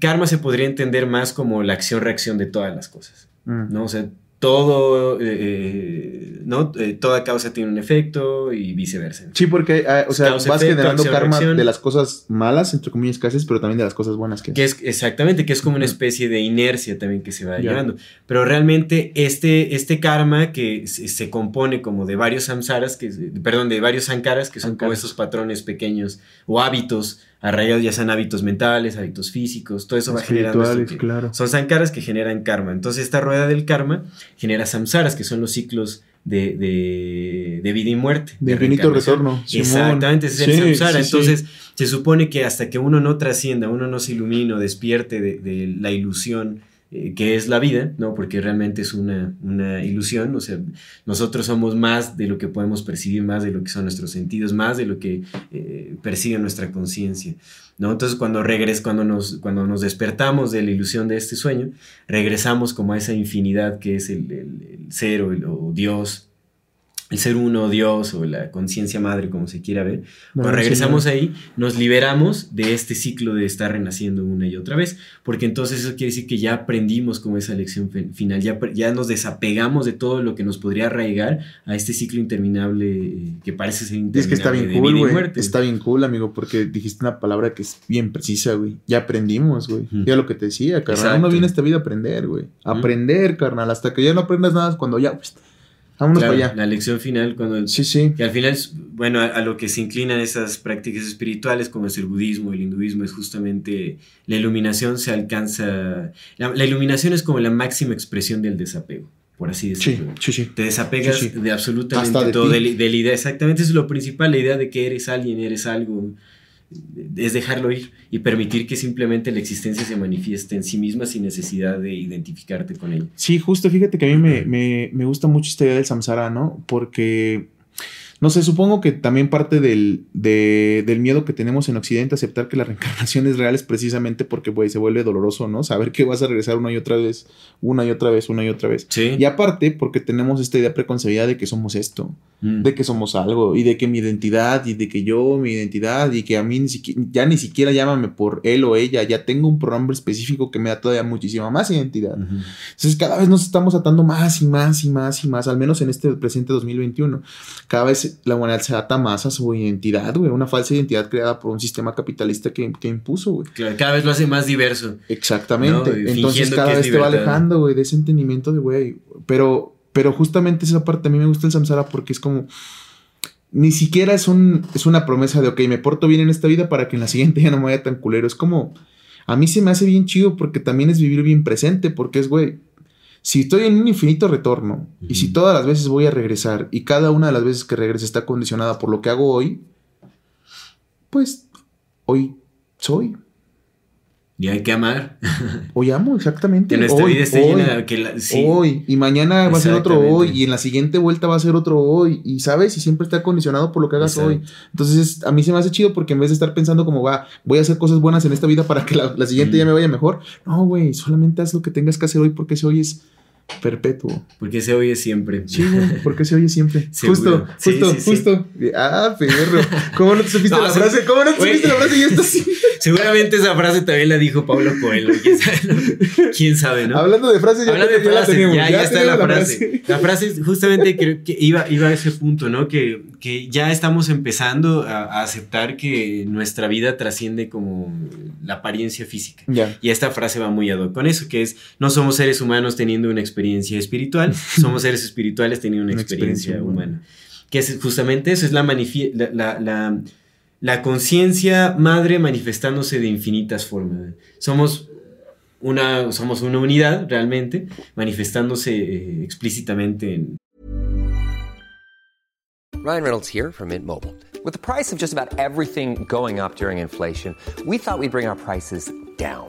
A: Karma se podría entender más como la acción-reacción de todas las cosas. ¿no? O sea, todo, eh, ¿no? Eh, toda causa tiene un efecto y viceversa.
B: Sí, porque, ah, o sea,
A: Causa,
B: vas
A: efecto,
B: generando karma
A: reacción.
B: de las cosas malas, entre comillas, que haces, pero también de las cosas buenas que
A: Que es exactamente, que es como una especie de inercia también que se va llevando. Pero realmente este, este karma que se, se compone como de varios samsaras, que, perdón, de varios sankaras, que son como estos patrones pequeños o hábitos arraigados, ya sean hábitos mentales, hábitos físicos, todo eso va generando esto
B: claro.
A: Son sankaras que generan karma. Entonces esta rueda del karma genera samsaras, que son los ciclos de, de- de vida y muerte.
B: De infinito retorno.
A: Exactamente, ese es el samsara.
B: sí, sí.
A: Entonces se supone que hasta que uno no trascienda, uno no se ilumine o despierte de, de la ilusión eh, que es la vida, ¿no? Porque realmente es una, una ilusión, o sea, nosotros somos más de lo que podemos percibir, más de lo que son nuestros sentidos, más de lo que eh, percibe nuestra conciencia, ¿no? Entonces cuando regres, cuando nos, cuando nos despertamos de la ilusión de este sueño, regresamos como a esa infinidad que es el, el- el- o Dios, el ser uno, Dios o la conciencia madre, como se quiera ver. Cuando
B: Bueno,
A: regresamos
B: sí,
A: ahí, nos liberamos de este ciclo de estar renaciendo una y otra vez, porque entonces eso quiere decir que ya aprendimos como esa lección final, ya, ya nos desapegamos de todo lo que nos podría arraigar a este ciclo interminable eh, que parece ser interminable
B: es que está bien cool, güey. Está bien cool, amigo, porque dijiste una palabra que es bien precisa, güey. Ya aprendimos, güey. Ya lo que te decía, carnal.
A: Exacto.
B: Uno viene a esta vida a aprender, güey. Aprender, carnal. Hasta que ya no aprendas nada, cuando ya, pues, vámonos
A: Claro,
B: para allá.
A: La lección final, cuando
B: Sí, sí.
A: Que al final, bueno, a, a lo que se inclinan esas prácticas espirituales, como es el budismo, el hinduismo, es justamente la iluminación se alcanza. La, la iluminación es como la máxima expresión del desapego, por así
B: Sí,
A: decirlo.
B: sí, sí.
A: Te desapegas
B: Sí, sí.
A: de absolutamente
B: de
A: todo, de, de la idea. Exactamente, eso es lo principal, la idea de que eres alguien, eres algo. Es dejarlo ir y permitir que simplemente la existencia se manifieste en sí misma sin necesidad de identificarte con ella.
B: Sí, justo, fíjate que a mí me, me, me gusta mucho esta idea del samsara, ¿no? Porque, no sé, supongo que también parte del, de- del miedo que tenemos en Occidente a aceptar que la reencarnación es real es precisamente porque, güey, se vuelve doloroso, ¿no? Saber que vas a regresar una y otra vez, una y otra vez, una y otra vez.
A: Sí.
B: Y aparte, porque tenemos esta idea preconcebida de que somos esto,
A: Mm.
B: de que somos algo, y de que mi identidad, y de que yo, mi identidad, y que a mí ni siquiera, ya ni siquiera llámame por él o ella, ya tengo un pronombre específico que me da todavía muchísima más identidad. Entonces cada vez nos estamos atando más y más y más y más, al menos en este presente 2021. Cada vez la humanidad se ata más a su identidad, güey, una falsa identidad creada por un sistema capitalista que, que impuso, güey.
A: Claro, cada vez lo hace más diverso.
B: Exactamente.
A: No,
B: Entonces cada vez te va alejando, güey, de ese entendimiento de, güey. Pero, pero justamente esa parte a mí me gusta el samsara porque es como... Ni siquiera es, un, es una promesa de, ok, me porto bien en esta vida para que en la siguiente ya no me vaya tan culero. Es como... A mí se me hace bien chido porque también es vivir bien presente, porque es, güey, si estoy en un infinito retorno y si todas las veces voy a regresar y cada una de las veces que regrese está condicionada por lo que hago hoy, pues hoy soy.
A: Y hay que amar.
B: Hoy amo, exactamente.
A: Que nuestra
B: hoy,
A: vida esté
B: hoy,
A: llena de que la- sí.
B: hoy. Y mañana va a ser otro hoy. Y en la siguiente vuelta va a ser otro hoy. Y sabes, y siempre está condicionado por lo que hagas
A: Exacto.
B: hoy. Entonces, a mí se me hace chido porque en vez de estar pensando como va, voy a hacer cosas buenas en esta vida para que la, la siguiente
A: Mm.
B: ya me vaya mejor. No, güey, solamente haz lo que tengas que hacer hoy porque ese hoy es perpetuo.
A: Porque se oye siempre.
B: Sí, porque se oye siempre.
A: Seguro.
B: Justo,
A: Sí,
B: justo,
A: sí, sí.
B: justo. Ah, perro. ¿Cómo no te supiste
A: No,
B: la
A: sí.
B: frase? ¿Cómo no te supiste la frase? Y esto sí.
A: Seguramente esa frase también la dijo Pablo Coelho. ¿Quién sabe, no? ¿Quién sabe, no?
B: Hablando de frases, ya,
A: Hablando de
B: ya la
A: frases,
B: tenemos.
A: ya, ya está
B: tenemos
A: la frase. La frase justamente creo que iba, iba a ese punto, ¿no? Que, que ya estamos empezando a, a aceptar que nuestra vida trasciende como la apariencia física.
B: Ya.
A: Y esta frase va muy ad hoc con eso, que es, no somos seres humanos teniendo una experiencia espiritual, somos seres espirituales teniendo una,
B: Una
A: experiencia,
B: experiencia humana.
A: humana. Que es justamente eso, es la, la, la, la- la conciencia madre manifestándose de infinitas formas. Somos una, somos una unidad realmente, manifestándose eh, explícitamente en,
C: Ryan Reynolds here from Mint Mobile. With the price of just about everything going up during inflation, we thought we'd bring our prices down.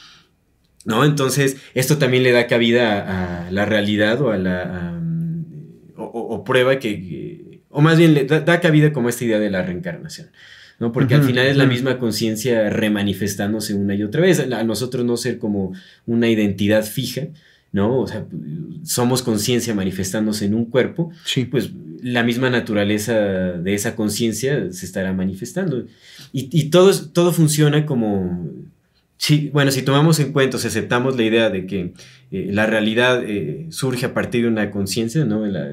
A: ¿No? Entonces, esto también le da cabida a, a la realidad o a la... A, o, o, prueba que, que... O más bien, le da, da cabida como esta idea de la reencarnación. ¿no? Porque uh -huh, al final es la misma conciencia remanifestándose una y otra vez. A nosotros no ser como una identidad fija, ¿no? O sea, somos conciencia manifestándose en un cuerpo,
B: sí.
A: pues la misma naturaleza de esa conciencia se estará manifestando. Y, y todo, todo funciona como... Sí, bueno, si tomamos en cuenta, si aceptamos la idea de que eh, la realidad eh, surge a partir de una conciencia, ¿no? La,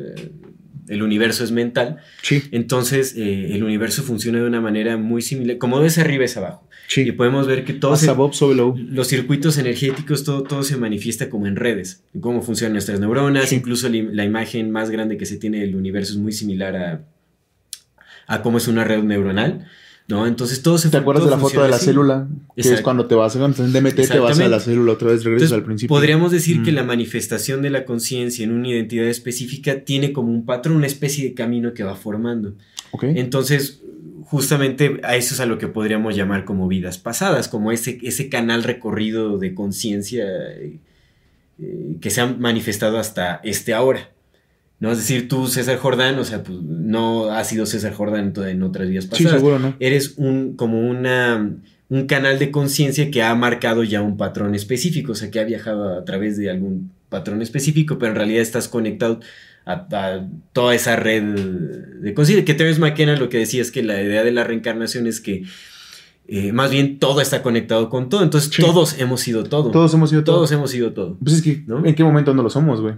A: el universo es mental,
B: sí.
A: entonces eh, el universo funciona de una manera muy similar, como ese arriba es abajo.
B: Sí.
A: Y podemos ver que todos
B: so
A: los circuitos energéticos, todo, todo se manifiesta como en redes, cómo funcionan nuestras neuronas,
B: sí.
A: incluso la, la, imagen más grande que se tiene del universo es muy similar a, a cómo es una red neuronal. ¿No? Entonces todo se
B: ¿Te acuerdas de la foto de la
A: así?
B: célula? Que
A: Exacto.
B: es cuando te vas, en DMT te vas a la célula otra vez, regresas
A: Entonces,
B: al principio.
A: Podríamos decir
B: Mm.
A: que la manifestación de la conciencia en una identidad específica tiene como un patrón, una especie de camino que va formando. Entonces, justamente a eso es a lo que podríamos llamar como vidas pasadas, como ese, ese canal recorrido de conciencia eh, eh, que se ha manifestado hasta este ahora. ¿No? Es decir, tú, César Jordán, o sea, pues, no has sido César Jordán en, otras vidas
B: Sí,
A: pasadas.
B: seguro, ¿no?
A: Eres un, como una, un canal de conciencia que ha marcado ya un patrón específico, o sea, que ha viajado a través de algún patrón específico, pero en realidad estás conectado a, a toda esa red de conciencia. Que Terence McKenna lo que decía es que la idea de la reencarnación es que eh, más bien todo está conectado con todo, entonces
B: Sí.
A: todos hemos sido todo.
B: Todos hemos sido todo.
A: Todos hemos sido todo.
B: Pues es que,
A: ¿No?
B: ¿en qué momento no lo somos, güey?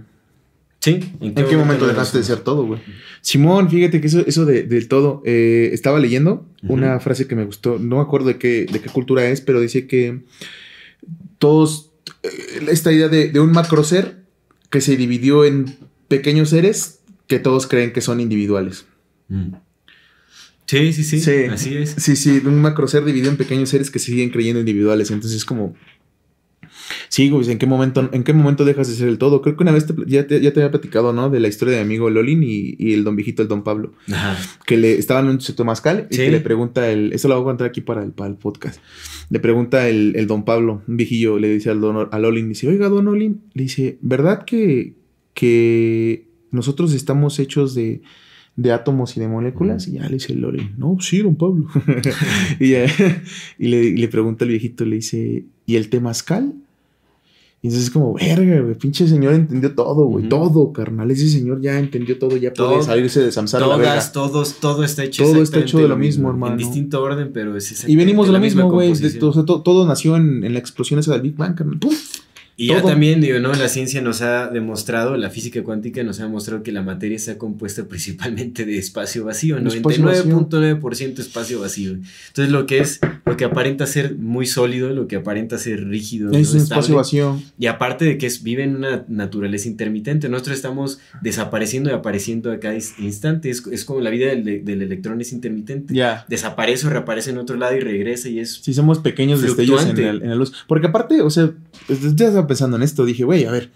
A: ¿Sí?
B: ¿En qué, momento dejaste de ser todo, güey? Simón, fíjate que eso, eso de, del todo. eh, estaba leyendo una frase que me gustó. No me acuerdo de qué, de qué cultura es, pero dice que todos. eh, esta idea de, de un macro ser que se dividió en pequeños seres que todos creen que son individuales.
A: Mm. Sí, sí, sí,
B: Sí.
A: Así es.
B: Sí, sí, de un macro ser dividido en pequeños seres que siguen creyendo individuales. Entonces es como. Sí, güey, ¿en qué momento, en qué momento dejas de ser el todo? Creo que una vez te- ya, te, ya te había platicado, ¿no? De la historia de mi amigo Lolin y, y el don viejito, el don Pablo.
A: Ajá.
B: Que le estaban en un Mascal y
A: Sí.
B: que le pregunta el. Eso lo voy a contar aquí para el, para el podcast. Le pregunta el, el don Pablo, un viejillo, le dice al don a Lolin, dice, oiga, don Lolin, le dice, ¿verdad que, que nosotros estamos hechos de, de átomos y de moléculas? Y ya le dice Lolin, no, sí, don Pablo. y, ya- y le, y le pregunta el viejito, le dice, ¿y el temazcal? Y entonces es como, verga, güey, pinche señor entendió todo, güey,
A: Ujú.
B: todo, carnal. Ese señor ya entendió todo, ya puede
A: Todo-
B: salirse de Samsara a la verga.
A: Todas, todos, todo está hecho
B: Todo está hecho de lo mismo, hermano.
A: En distinto orden, pero es
B: Y venimos de lo mismo, güey. o sea, to- todo nació en, en la explosión esa del Big Bang, carnal. ¡Pum!
A: Y ya
B: todo.
A: también, digo, ¿no? La ciencia nos ha demostrado, la física cuántica nos ha demostrado que la materia está compuesta principalmente de espacio vacío,
B: De espacio vacío.
A: 99.9% espacio vacío. Entonces, lo que es, lo que aparenta ser muy sólido, lo que aparenta ser rígido,
B: Es
A: ¿no?
B: espacio vacío.
A: Y aparte de que es, vive en una naturaleza intermitente, nosotros estamos desapareciendo y apareciendo a cada instante. Es, es como la vida del, del electrón es intermitente.
B: Ya.
A: Desaparece o reaparece en otro lado y regresa y es...
B: Si somos pequeños destellos en,
A: Fluctuante.
B: el- en la luz. Porque aparte, o sea, ya pensando en esto. Dije, güey, a ver.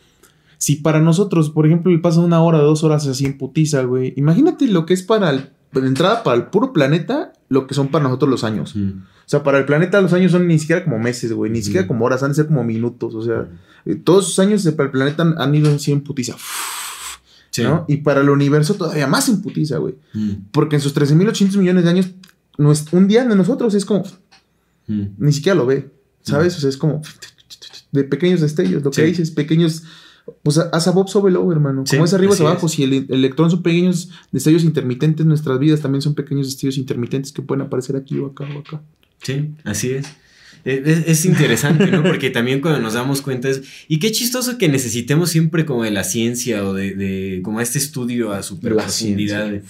B: Si para nosotros, por ejemplo, le pasa una hora, dos horas así en putiza, güey. Imagínate lo que es para el. De entrada, para el puro planeta, lo que son para nosotros los años.
A: Mm.
B: O sea, para el planeta los años son ni siquiera como meses, güey. Ni siquiera como horas, han de ser como minutos. O sea, eh, todos esos años de- para el planeta han, han ido así en putiza.
A: Sí.
B: ¿no? Y para el universo todavía más en putiza, güey.
A: Mm.
B: Porque en sus 13.800 millones de años, un día de nosotros es como,
A: Mm.
B: ni siquiera lo ve, ¿sabes? O sea, es como de pequeños destellos, lo que
A: Sí.
B: dices, pequeños, pues haz a Bob sobre hermano.
A: Sí,
B: como es arriba es abajo, si el, el electrón son pequeños destellos intermitentes, nuestras vidas también son pequeños destellos intermitentes que pueden aparecer aquí o acá o acá.
A: Sí, así es. Eh, Es, es interesante, ¿no? Porque también cuando nos damos cuenta es... Y qué chistoso que necesitemos siempre como de la ciencia o de, de como este estudio a super profundidad.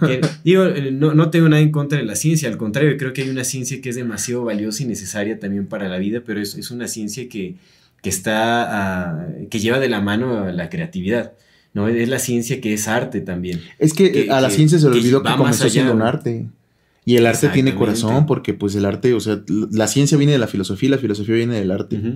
A: Que, digo, eh, no, no tengo nada en contra de la ciencia, al contrario, creo que hay una ciencia que es demasiado valiosa y necesaria también para la vida, pero es, es una ciencia que, que está, que lleva de la mano a la creatividad. ¿no? Es la ciencia que es arte también.
B: Es que,
A: Que-
B: a la
A: que-
B: ciencia se le olvidó que comenzó siendo un arte. Y el arte tiene corazón porque pues el arte, o sea, la ciencia viene de la filosofía y la filosofía viene del arte.
A: Ujú.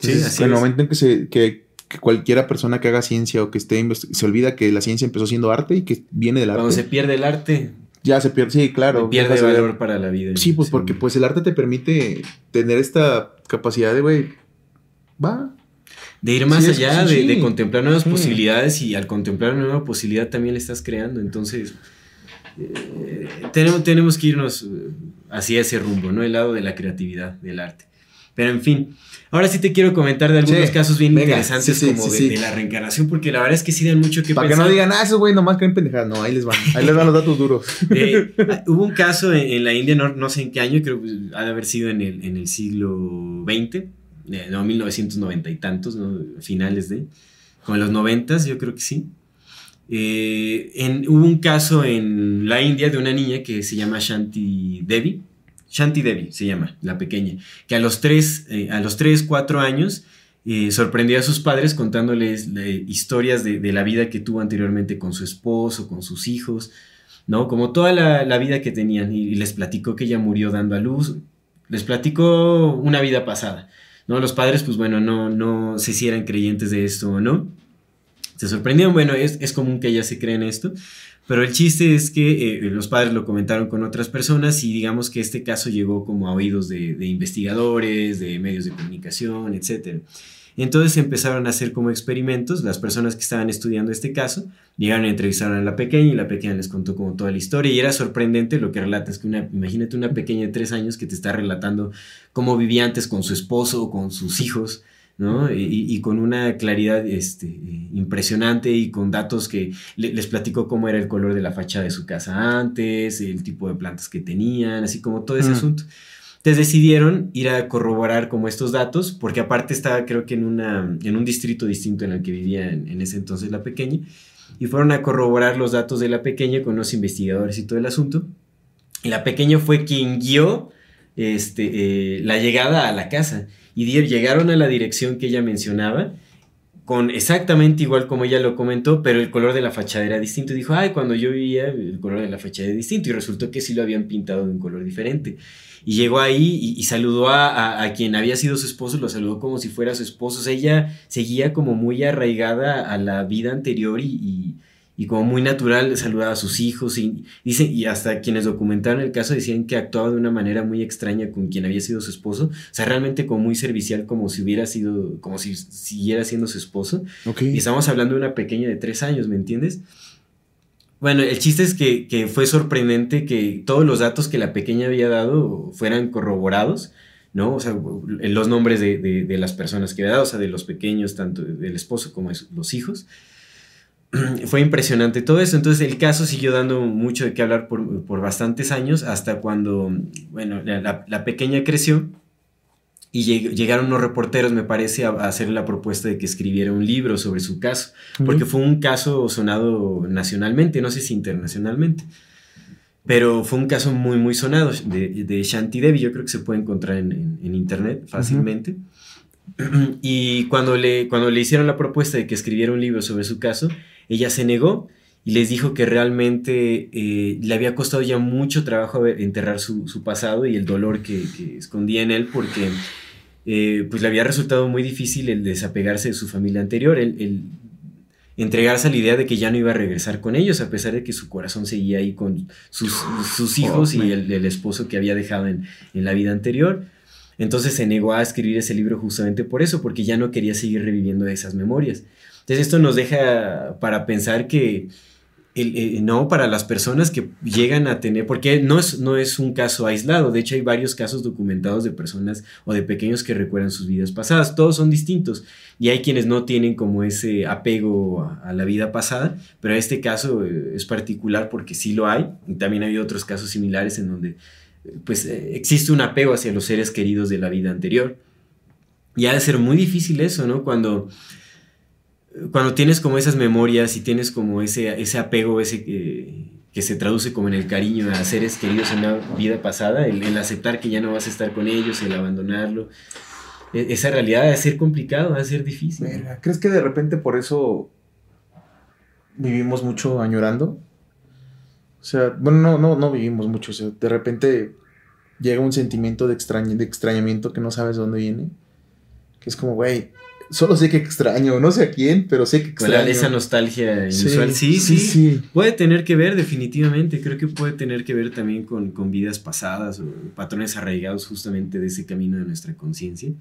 A: Sí,
B: Entonces,
A: así
B: en el momento en que, se, que, que cualquiera persona que haga ciencia o que esté se olvida que la ciencia empezó siendo arte y que viene del arte,
A: Cuando se pierde el arte,
B: ya se pierde. Sí, claro.
A: pierde
B: de
A: valor para la vida.
B: Sí, pues porque pues el arte te permite tener esta capacidad de, güey, va.
A: De ir más
B: Sí, es-
A: allá, de,
B: sí.
A: de contemplar nuevas posibilidades y al contemplar una nueva posibilidad también le estás creando. Entonces, eh, tenemos, tenemos que irnos eh, hacia ese rumbo, ¿no? El lado de la creatividad, del arte. Pero en fin, ahora sí te quiero comentar de algunos
B: Sí,
A: casos bien
B: venga,
A: interesantes
B: sí, sí,
A: como de, de la reencarnación, porque la verdad es que sí dan mucho que
B: Para que
A: pensar.
B: no digan, ah, esos güey nomás creen pendejadas. No, ahí les van. Ahí les van los datos duros.
A: Eh, hubo un caso en, en la India, no, no sé en qué año, creo que ha de haber sido en el, en el siglo XX, eh, no, 1990 y tantos, ¿no? finales de, como en los 90, yo creo que sí. Eh, en- hubo un caso en la India de una niña que se llama Shanti Devi, Shanti Devi se llama, la pequeña, que a los 3, a los 3 4 años eh, sorprendió a sus padres contándoles eh, historias de, la vida que tuvo anteriormente con su esposo, con sus hijos, ¿no? Como toda la, vida que tenían y, y les platicó que ella murió dando a luz, les platicó una vida pasada, ¿no? Los padres, pues bueno, no, no sé si eran creyentes de esto o no. Se sorprendieron, bueno, es, es común que ella se cree en esto, pero el chiste es que eh, los padres lo comentaron con otras personas y digamos que este caso llegó como a oídos de, investigadores, de medios de comunicación, etc. Entonces empezaron a hacer como experimentos, las personas que estaban estudiando este caso llegaron a entrevistar a la pequeña y la pequeña les contó como toda la historia. Y era sorprendente lo que relata, es que una, imagínate una pequeña de tres años que te está relatando cómo vivía antes con su esposo o con sus hijos, ¿no? Y, y con una claridad este, impresionante y con datos que le- les platicó cómo era el color de la fachada de su casa antes, el tipo de plantas que tenían, así como todo ese
B: Mm.
A: asunto. Entonces decidieron ir a corroborar como estos datos, porque aparte estaba creo que en, una, en un distrito distinto en el que vivía en, en ese entonces la pequeña, y fueron a corroborar los datos de la pequeña con los investigadores y todo el asunto. Y la pequeña fue quien guió este, eh, la llegada a la casa. Y di- llegaron a la dirección que ella mencionaba, con exactamente igual como ella lo comentó, pero el color de la fachada era distinto. Dijo, ay, cuando yo vivía, el color de la fachada era distinto. Y resultó que sí lo habían pintado de un color diferente. Y llegó ahí y, saludó a, a- quien había sido su esposo, lo saludó como si fuera su esposo. O sea, ella seguía como muy arraigada a la vida anterior y- y como muy natural saludaba a sus hijos. Y, dicen, y hasta quienes documentaron el caso decían que actuaba de una manera muy extraña con quien había sido su esposo. O sea, realmente como muy servicial, como si hubiera sido, como si siguiera siendo su esposo.
B: Ok.
A: Y estamos hablando de una pequeña de tres años, ¿me entiendes? Bueno, el chiste es que, que fue sorprendente que todos los datos que la pequeña había dado fueran corroborados, ¿no? O sea, los nombres de, de- de las personas que había dado, o sea, de los pequeños, tanto del esposo como de los hijos. Fue impresionante todo eso. Entonces el caso siguió dando mucho de qué hablar por, por bastantes años, hasta cuando, bueno, la, la- pequeña creció y lleg- llegaron unos reporteros, me parece, a, a hacer la propuesta de que escribiera un libro sobre su caso, porque fue un caso sonado nacionalmente, no sé si internacionalmente, pero fue un caso muy, muy sonado de, de Shanti Devi, yo creo que se puede encontrar en, en- en internet fácilmente. Y cuando le, cuando le hicieron la propuesta de que escribiera un libro sobre su caso, ella se negó y les dijo que realmente eh, le había costado ya mucho trabajo ver- enterrar su, pasado y el dolor que, escondía en él porque eh, pues le había resultado muy difícil el desapegarse de su familia anterior, el, entregarse a la idea de que ya no iba a regresar con ellos, a pesar de que su corazón seguía ahí con sus, hijos y el, el esposo que había dejado en, en la vida anterior. Entonces se negó a escribir ese libro justamente por eso, porque ya no quería seguir reviviendo esas memorias. Entonces esto nos deja para pensar que eh, no para las personas que llegan a tener, porque no es, no es un caso aislado, de hecho hay varios casos documentados de personas o de pequeños que recuerdan sus vidas pasadas, todos son distintos y hay quienes no tienen como ese apego a, la vida pasada, pero este caso eh, es particular porque sí lo hay y también ha habido otros casos similares en donde pues eh, existe un apego hacia los seres queridos de la vida anterior. Y ha de ser muy difícil eso, ¿no? Cuando, cuando tienes como esas memorias y tienes como ese, ese apego, ese eh, que se traduce como en el cariño a seres queridos en una vida pasada, el, el aceptar que ya no vas a estar con ellos, el abandonarlo. E- Esa realidad ha de ser complicado, ha de ser difícil.
B: Verga, ¿Crees que de repente por eso vivimos mucho añorando. O sea, bueno, no, no, no vivimos mucho. O sea, de repente llega un sentimiento de, extrañ de extrañamiento que no sabes dónde viene. Que es como, güey, solo sé que extraño, no sé a quién, pero sé que extraño.
A: esa nostalgia inusual. Sí sí, sí, Puede tener que ver, definitivamente. Creo que puede tener que ver también con, con vidas pasadas o patrones arraigados justamente de ese camino de nuestra conciencia.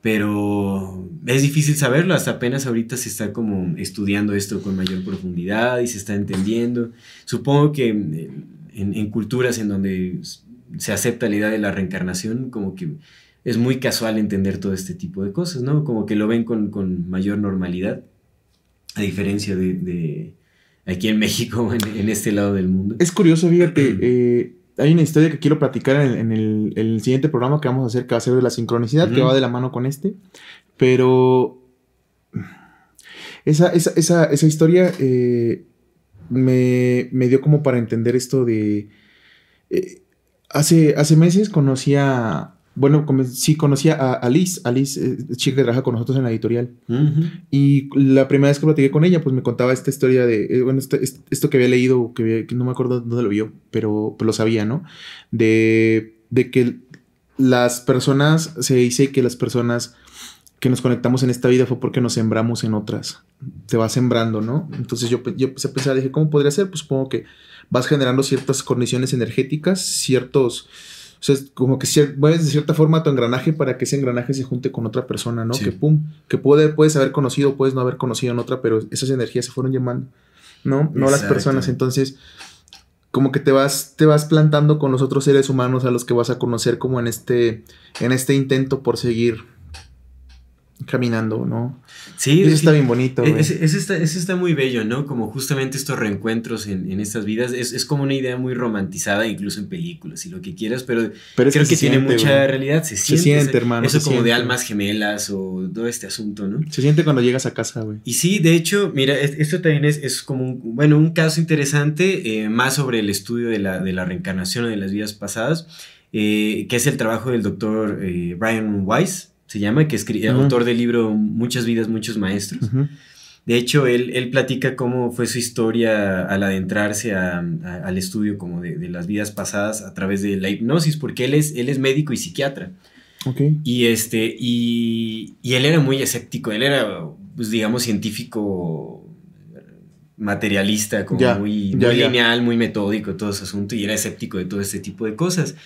A: Pero es difícil saberlo, hasta apenas ahorita se está como estudiando esto con mayor profundidad y se está entendiendo. Supongo que en, en culturas en donde se acepta la idea de la reencarnación, como que es muy casual entender todo este tipo de cosas, ¿no? Como que lo ven con, mayor normalidad, a diferencia de, aquí en México, en, este lado del mundo.
B: Es curioso, fíjate, eh, hay una historia que quiero platicar en, el, siguiente programa que vamos a hacer, que va a ser de la sincronicidad, que va de la mano con este, pero esa, esa, historia eh, me, dio como para entender esto de... Eh, hace, hace meses conocí a bueno, sí conocía a Alice, Alice, eh, chica que trabaja con nosotros en la editorial. Y la primera vez que platiqué con ella, pues me contaba esta historia de, eh, bueno, esto, esto, que había leído, que, no me acuerdo dónde lo vio, pero, lo sabía, ¿no? De, de que las personas, se dice que las personas que nos conectamos en esta vida fue porque nos sembramos en otras. Te vas sembrando, ¿no? Entonces yo, yo empecé a pensar, dije, ¿cómo podría ser? Pues supongo que vas generando ciertas condiciones energéticas, ciertos o sea, es como que mueves de cierta forma tu engranaje para que ese engranaje se junte con otra persona, ¿no? Que pum, que puede, puedes haber conocido, puedes no haber conocido en otra, pero esas energías se fueron llamando, ¿no? No las personas. Entonces, como que te vas, te vas plantando con los otros seres humanos a los que vas a conocer como en este, en este intento por seguir caminando, ¿no?
A: Sí,
B: eso está bien bonito.
A: Eso está, está, muy bello, ¿no? Como justamente estos reencuentros en, estas vidas. Es, como una idea muy romantizada, incluso en películas y lo que quieras, pero, creo que, tiene mucha realidad. Se siente,
B: se siente hermano.
A: Eso como de almas gemelas o todo este asunto, ¿no?
B: Se siente cuando llegas a casa, güey.
A: Y sí, de hecho, mira, esto también es, como, un, bueno, un caso interesante, eh, más sobre el estudio de la, de la reencarnación o de las vidas pasadas, eh, que es el trabajo del doctor eh, Brian Weiss se llama, que es autor del libro Muchas vidas, muchos maestros. De hecho, él, él, platica cómo fue su historia al adentrarse al estudio como de, las vidas pasadas a través de la hipnosis, porque él es, él es médico y psiquiatra. Y, este, y, él era muy escéptico, él era, pues digamos, científico materialista, como muy, lineal, muy metódico, todo ese asunto, y era escéptico de todo este tipo de cosas.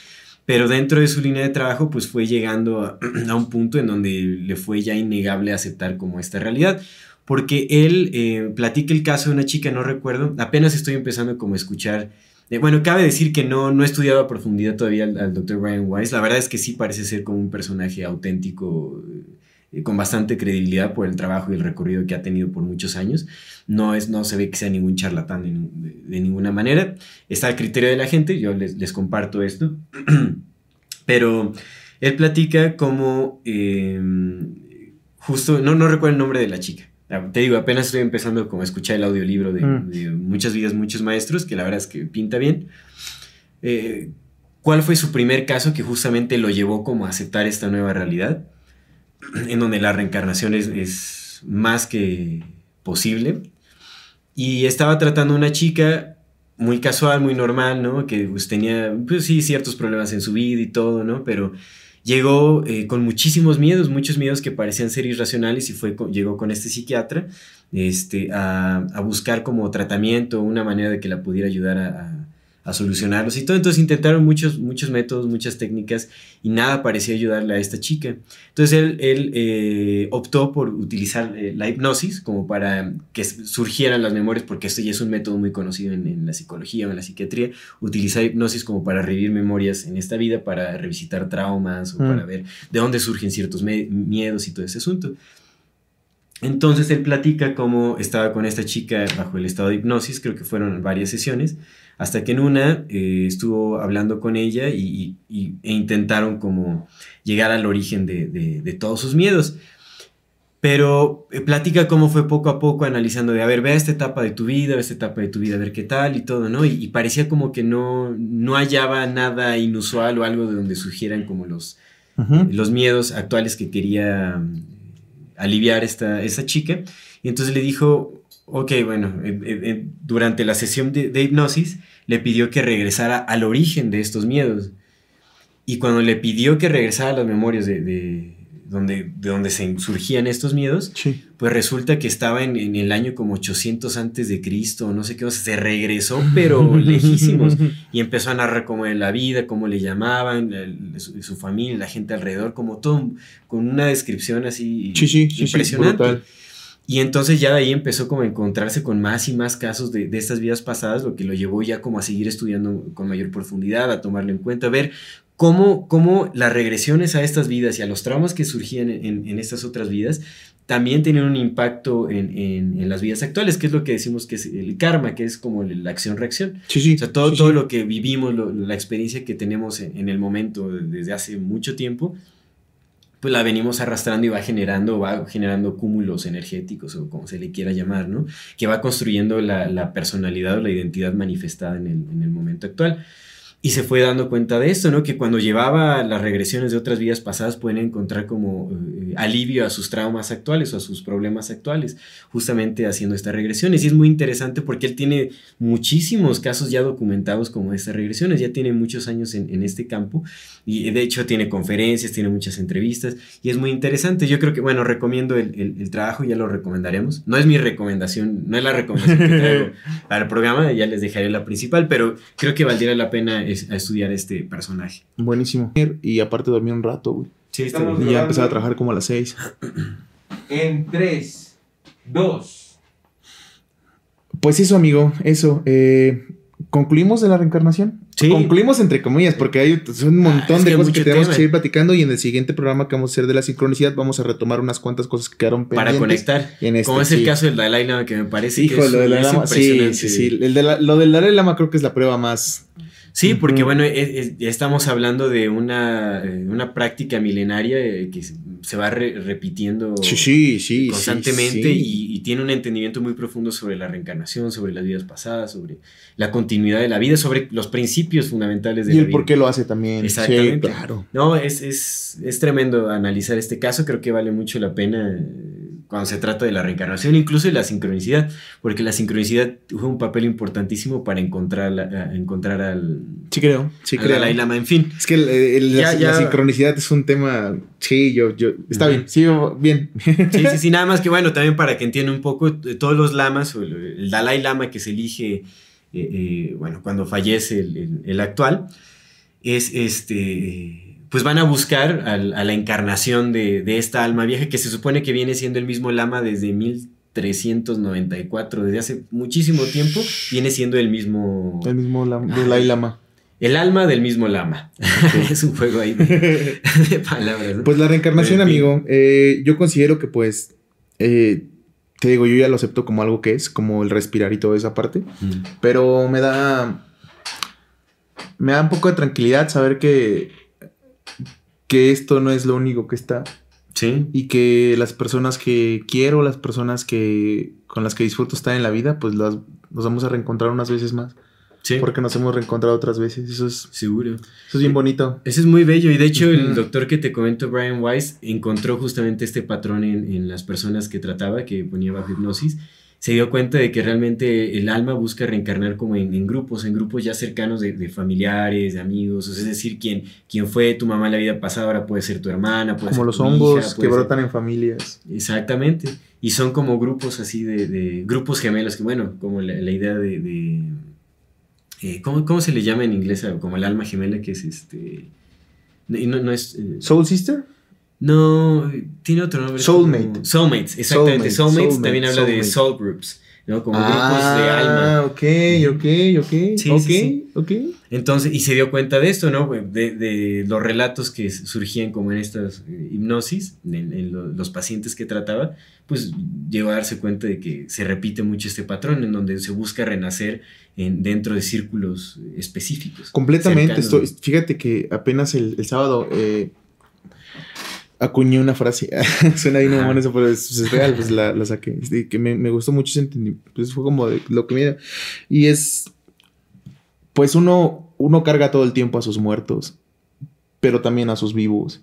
A: Pero dentro de su línea de trabajo, pues fue llegando a, un punto en donde le fue ya innegable aceptar como esta realidad. Porque él eh, platica el caso de una chica, no recuerdo, apenas estoy empezando como a escuchar. Eh, bueno, cabe decir que no, no he estudiado a profundidad todavía al, al Dr. Brian Weiss. La verdad es que sí parece ser como un personaje auténtico con bastante credibilidad por el trabajo y el recorrido que ha tenido por muchos años. No, es, no se ve que sea ningún charlatán de, ninguna manera. Está al criterio de la gente, yo les, comparto esto. Pero él platica como em, justo, no, no recuerdo el nombre de la chica. Ah, te digo, apenas estoy empezando como a escuchar el audiolibro de, mm. de Muchas vidas, muchos maestros, que la verdad es que pinta bien. Eh, ¿Cuál fue su primer caso que justamente lo llevó como a aceptar esta nueva realidad? en donde la reencarnación es, más que posible. Y estaba tratando a una chica muy casual, muy normal, ¿no? Que pues, tenía, pues sí, ciertos problemas en su vida y todo, ¿no? Pero llegó eh, con muchísimos miedos, muchos miedos que parecían ser irracionales y fue, llegó con este psiquiatra este, a, a buscar como tratamiento, una manera de que la pudiera ayudar a a solucionarlos y todo. Entonces intentaron muchos, muchos métodos, muchas técnicas y nada parecía ayudarle a esta chica. Entonces él, él eh, optó por utilizar eh, la hipnosis como para que surgieran las memorias, porque esto ya es un método muy conocido en, la psicología o en la psiquiatría, utilizar hipnosis como para revivir memorias en esta vida, para revisitar traumas o para mm. ver de dónde surgen ciertos miedos y todo ese asunto. Entonces él platica cómo estaba con esta chica bajo el estado de hipnosis, creo que fueron varias sesiones, hasta que en una eh, estuvo hablando con ella y, e intentaron como llegar al origen de, todos sus miedos. Pero eh, platica cómo fue poco a poco analizando de, a ver, ve esta etapa de tu vida, ve esta etapa de tu vida, a ver qué tal y todo, ¿no? Y, parecía como que no, no hallaba nada inusual o algo de donde surgieran como los, los miedos actuales que quería mm, aliviar esta, esa chica. Y entonces le dijo, ok, bueno, eh, eh, eh, durante la sesión de, de hipnosis le pidió que regresara al origen de estos miedos. Y cuando le pidió que regresara a las memorias de, de donde, de donde se surgían estos miedos,
B: Sí.
A: pues resulta que estaba en, en el año como 800 antes de Cristo, no sé qué, o sea, se regresó, pero lejísimos, y empezó a narrar cómo era la vida, cómo le llamaban, su, su familia, la gente alrededor, como todo, con una descripción así
B: Sí, sí, sí, sí,
A: impresionante. Y entonces ya de ahí empezó como a encontrarse con más y más casos de, de estas vidas pasadas, lo que lo llevó ya como a seguir estudiando con mayor profundidad, a tomarlo en cuenta, a ver cómo, cómo las regresiones a estas vidas y a los traumas que surgían en, en- en estas otras vidas también tienen un impacto en, en- en las vidas actuales, que es lo que decimos que es el karma, que es como la acción-reacción.
B: Sí, sí.
A: O sea, todo,
B: sí,
A: todo lo que vivimos, lo- la experiencia que tenemos en, en el momento desde hace mucho tiempo, pues la venimos arrastrando y va generando, va generando cúmulos energéticos o como se le quiera llamar, ¿no? Que va construyendo la, personalidad o la identidad manifestada en el momento actual. Y se fue dando cuenta de esto, ¿no? Que cuando llevaba las regresiones de otras vidas pasadas pueden encontrar como eh, alivio a sus traumas actuales o a sus problemas actuales, justamente haciendo estas regresiones. Y es muy interesante porque él tiene muchísimos casos ya documentados como estas regresiones, ya tiene muchos años en, en este campo y de hecho tiene conferencias, tiene muchas entrevistas y es muy interesante. Yo creo que, bueno, recomiendo el, el- el trabajo, ya lo recomendaremos. No es mi recomendación, no es la recomendación que traigo para el programa, ya les dejaré la principal, pero creo que valdría la pena es- a estudiar este personaje.
B: Buenísimo. Y aparte dormí un rato, güey.
A: Sí, está
D: Estamos.
B: Y ya empezaba a trabajar como a las seis.
D: En 3, 2,
B: Pues eso, amigo, eso. Eh, ¿Concluimos de la reencarnación?
A: Sí.
B: Concluimos entre comillas, porque hay un montón
A: Ah, es
B: de
A: que
B: cosas que tenemos
A: tema.
B: que seguir platicando y en el siguiente programa que vamos a hacer de la sincronicidad vamos a retomar unas cuantas cosas que quedaron
A: para
B: pendientes.
A: conectar.
B: en este,
A: como es el
B: sí.
A: caso del Dalai Lama, que me parece que
B: Hijo,
A: es,
B: lo del Dalai Lama. Sí, sí, sí. El de la- lo del Dalai Lama creo que es la prueba más.
A: Sí, porque bueno, es- estamos hablando de una, eh, una práctica milenaria eh, que se- va re- repitiendo
B: Sí, sí, sí.
A: constantemente. Y, y tiene un entendimiento muy profundo sobre la reencarnación, sobre las vidas pasadas, sobre la continuidad de la vida, sobre los principios fundamentales de
B: Y
A: la
B: el
A: vida.
B: por qué lo hace también.
A: Exactamente.
B: Claro.
A: No, es, es, es tremendo analizar este caso, creo que vale mucho la pena eh, cuando se trata de la reencarnación, incluso de la sincronicidad, porque la sincronicidad juega un papel importantísimo para encontrar, la- a- encontrar al,
B: Sí creo, sí
A: al
B: creo.
A: Dalai Lama, en fin.
B: Es que el- el-
A: Ya,
B: la,
A: ya.
B: la sincronicidad es un tema. Sí, yo, yo. Está bien, sí, bien.
A: Sí, sí, sí, nada más que bueno, también para que entiendan un poco, eh, todos los lamas, o el, Dalai Lama que se elige, eh, eh, bueno, cuando fallece el actual, es este, pues van a buscar al- a, la encarnación de, de esta alma vieja que se supone que viene siendo el mismo lama desde 1394, desde hace muchísimo tiempo, viene siendo el mismo,
B: el mismo Lam- Dalai Lama.
A: el alma del mismo lama. es un juego ahí de, de palabras. ¿no?
B: Pues la reencarnación, amigo, eh, yo considero que pues, eh, te digo, yo ya lo acepto como algo que es, como el respirar y toda esa parte,
A: Mm.
B: pero me da, me da un poco de tranquilidad saber que, que esto no es lo único que está
A: Sí.
B: y que las personas que quiero, las personas que con las que disfruto estar en la vida, pues las, nos vamos a reencontrar unas veces más,
A: Sí.
B: porque nos hemos reencontrado otras veces, eso es,
A: Seguro.
B: eso es bien bonito.
A: Eso es muy bello y de hecho el doctor que te comento, Brian Weiss, encontró justamente este patrón en, en las personas que trataba, que ponía bajo hipnosis. Se dio cuenta de que realmente el alma busca reencarnar como en, en grupos, en grupos ya cercanos de, de familiares, de amigos. O sea, es decir, quien, quien fue tu mamá en la vida pasada ahora puede ser tu hermana, puede
B: Como
A: ser
B: los
A: tu
B: hongos
A: hija,
B: que
A: ser-
B: brotan en familias.
A: Exactamente. Y son como grupos así de, de- grupos gemelos, que bueno, como la, la idea de... de, eh, ¿cómo, cómo se le llama en inglés? Como el alma gemela, que es este... No, y no, no es... eh,
B: Soul Sister?
A: No, tiene otro nombre.
B: Soulmate.
A: Soulmates, exactamente.
B: Soulmate,
A: Soulmates,
B: soulmate,
A: también habla de soul groups, ¿no? Como grupos de alma.
B: Ah, ok, ok, ok.
A: Sí,
B: ok,
A: sí, sí.
B: ok.
A: Entonces, y se dio cuenta de esto, ¿no? De, de los relatos que surgían como en estas eh, hipnosis, en, en lo- los pacientes que trataba, pues llegó a darse cuenta de que se repite mucho este patrón en donde se busca renacer en, dentro de círculos específicos.
B: Completamente.
A: cercanos.
B: Fíjate que apenas el, el sábado eh, acuñé una frase. Suena bien mamón eso, pero es, es real, pues la, la saqué. Que me, me gustó mucho ese entendimiento. Pues fue como de lo que me... Y es... Pues uno, uno carga todo el tiempo a sus muertos, pero también a sus vivos.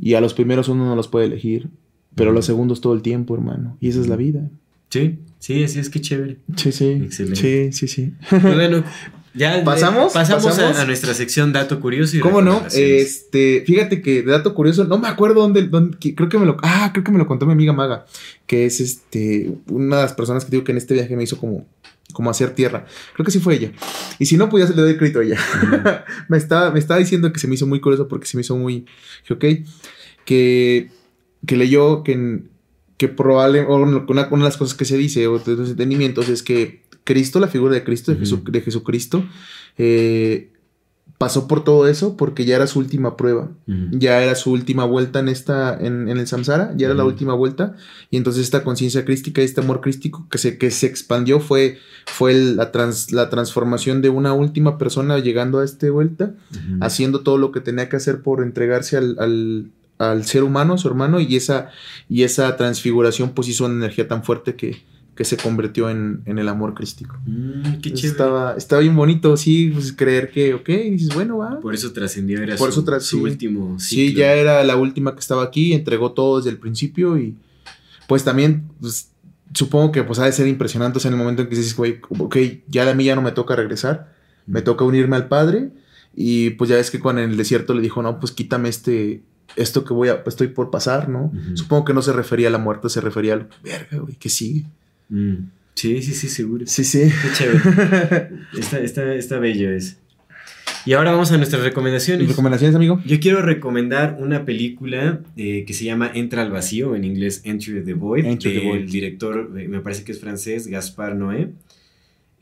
B: Y a los primeros uno no los puede elegir, pero a los segundos todo el tiempo, hermano. Y esa es la vida.
A: Sí, sí, así es que chévere.
B: Sí, sí.
A: Excelente.
B: Sí, sí, sí.
A: Pues bueno, ya
B: ¿Pasamos?
A: pasamos, a-
B: ¿Pasamos?
A: A, nuestra sección dato curioso y
B: ¿Cómo no? Este, fíjate que de dato curioso, no me acuerdo dónde, dónde- que- creo que me lo, ah, creo que me lo contó mi amiga Maga, que es este, una de las personas que digo que en este viaje me hizo como, como hacer tierra. Creo que sí fue ella. Y si no, pues ya se le doy crédito a ella. me estaba, me estaba diciendo que se me hizo muy curioso porque se me hizo muy, ok, que, que leyó que, que probable, o una, una de las cosas que se dice, o de los entendimientos, es que Cristo, la figura de Cristo, de,
A: Ujú.
B: Jesu- de Jesucristo, eh, pasó por todo eso porque ya era su última prueba. Ya era su última vuelta en esta, en, en el samsara, ya era la última vuelta. Y entonces esta conciencia crística, este amor crístico que se, que se expandió fue, fue la, trans- la transformación de una última persona llegando a esta vuelta, haciendo todo lo que tenía que hacer por entregarse al, al- al ser humano, su hermano, y esa, y esa transfiguración pues hizo una energía tan fuerte que, que se convirtió en, en el amor crístico.
A: Mm, qué chévere.
B: estaba, estaba bien bonito, sí, pues creer que, ok, y dices, bueno, va.
A: Por eso trascendió, era
B: Por
A: su,
B: eso
A: su
B: sí.
A: último
B: Sí, ya era la última que estaba aquí, entregó todo desde el principio y pues también pues, supongo que pues ha de ser impresionante o sea, en el momento en que dices, güey, ok, ya a mí ya no me toca regresar, me toca unirme al Padre y pues ya ves que cuando en el desierto le dijo, no, pues quítame este, esto que voy a, estoy por pasar, ¿no? Supongo que no se refería a la muerte, se refería al, verga, güey, que sigue.
A: Mm. Sí, sí, sí, seguro.
B: Sí, sí.
A: Qué chévere. está, está, está bello eso. Y ahora vamos a nuestras recomendaciones.
B: ¿Recomendaciones, amigo?
A: Yo quiero recomendar una película eh, que se llama Entra al vacío, en inglés Enter the Void.
B: Enter the
A: del
B: Void.
A: director, eh, me parece que es francés, Gaspar Noé.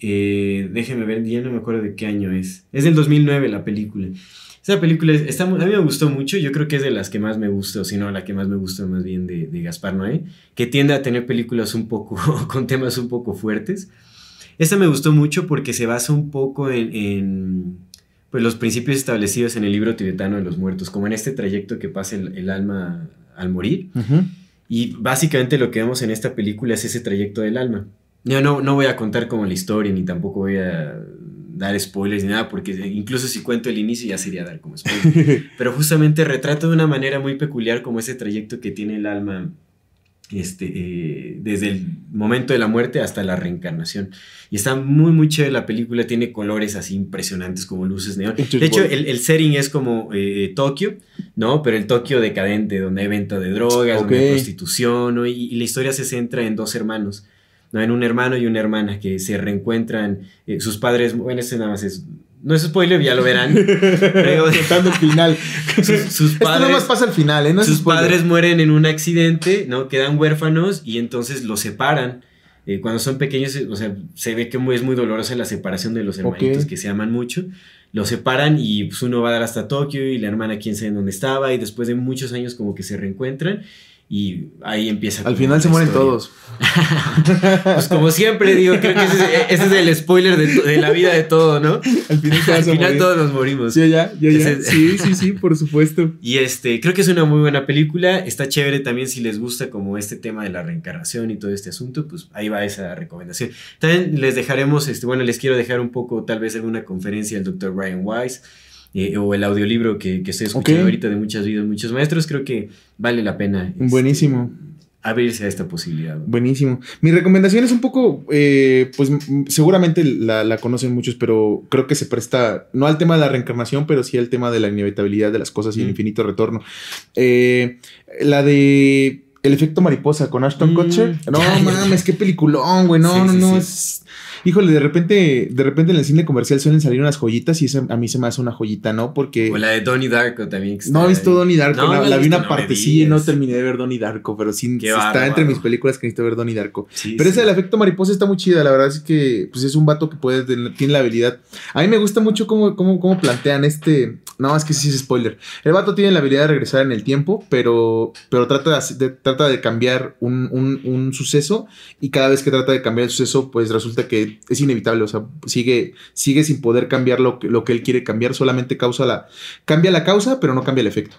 A: Eh, déjenme ver, ya no me acuerdo de qué año es. Es del 2009 la película. Esa película es- está, a mí me gustó mucho, yo creo que es de las que más me gusta, o si no, la que más me gusta más bien de, de Gaspar Noé, que tiende a tener películas un poco, con temas un poco fuertes. Esta me gustó mucho porque se basa un poco en, en, pues, los principios establecidos en el libro tibetano de los muertos, como en este trayecto que pasa el, el alma al morir.
B: Ujú.
A: Y básicamente lo que vemos en esta película es ese trayecto del alma. Yo no, no voy a contar como la historia, ni tampoco voy a dar spoilers ni nada, porque incluso si cuento el inicio ya sería dar como spoiler. Pero justamente retrata de una manera muy peculiar como ese trayecto que tiene el alma este, eh, desde el momento de la muerte hasta la reencarnación. Y está muy, muy chévere la película, tiene colores así impresionantes como luces neón. De hecho, el, el setting es como eh, Tokio, ¿no? Pero el Tokio decadente, donde hay venta de drogas, donde hay prostitución, ¿no? y, y la historia se centra en dos hermanos, ¿no? En un hermano y una hermana que se reencuentran, eh, sus padres, bueno, ese nada más es... No es spoiler, ya lo verán.
B: Contando el final.
A: sus, sus
B: Esto
A: padres,
B: nomás pasa al final, ¿eh? No
A: sus
B: spoiler.
A: padres mueren en un accidente, ¿no? Quedan huérfanos y entonces los separan. Eh, cuando son pequeños, o sea, se ve que es muy dolorosa la separación de los hermanitos
B: Ok.
A: que se aman mucho. Los separan y pues, uno va a dar hasta Tokio y la hermana quién sabe dónde estaba y después de muchos años como que se reencuentran y ahí empieza.
B: Al final se mueren
A: historia.
B: todos.
A: Pues como siempre digo, creo que ese es, ese es el spoiler de, la vida de todo, ¿no?
B: Al final,
A: Al todos nos morimos.
B: Sí, ya, ya, ya.
A: Ese-
B: Sí, sí, sí, por supuesto.
A: Y este, creo que es una muy buena película. Está chévere también si les gusta como este tema de la reencarnación y todo este asunto, pues ahí va esa recomendación. También les dejaremos, este, bueno, les quiero dejar un poco tal vez alguna conferencia del Dr. Ryan Weiss eh, o el audiolibro que, que escuchando
B: Ok.
A: ahorita de muchas vidas, muchos maestros. Creo que vale la pena. este,
B: Buenísimo.
A: Abrirse a esta posibilidad.
B: Buenísimo. Mi recomendación es un poco, eh, pues seguramente la, la conocen muchos, pero creo que se presta, no al tema de la reencarnación, pero sí al tema de la inevitabilidad de las cosas y el
A: Mm.
B: infinito retorno. Eh, la de El efecto mariposa con Ashton
A: Mm,
B: Kutcher. No mames, qué peliculón, güey. No,
A: Sí,
B: no,
A: sí,
B: no.
A: sí.
B: Es... Híjole, de repente, de repente en el cine comercial suelen salir unas joyitas y esa a mí se me hace una joyita, ¿no? Porque
A: O la de Donnie Darko también. que
B: no he visto. Donnie Darko,
A: No,
B: la,
A: no
B: la
A: has
B: vi una partecilla y no terminé de ver Donnie Darko, pero sí
A: Qué
B: está entre mis películas que necesito ver Donnie Darko.
A: Sí,
B: Pero
A: sí.
B: esa del efecto mariposa está muy chida, la verdad es que pues es un vato que puede, tiene la habilidad. A mí me gusta mucho cómo, cómo, cómo plantean este, no, es que sí es spoiler. El vato tiene la habilidad de regresar en el tiempo, pero, pero trata, de, de- trata de cambiar un, un- un suceso y cada vez que trata de cambiar el suceso, pues resulta que es inevitable, o sea, sigue, sigue sin poder cambiar lo que, lo que él quiere cambiar, solamente causa la, cambia la causa, pero no cambia el efecto.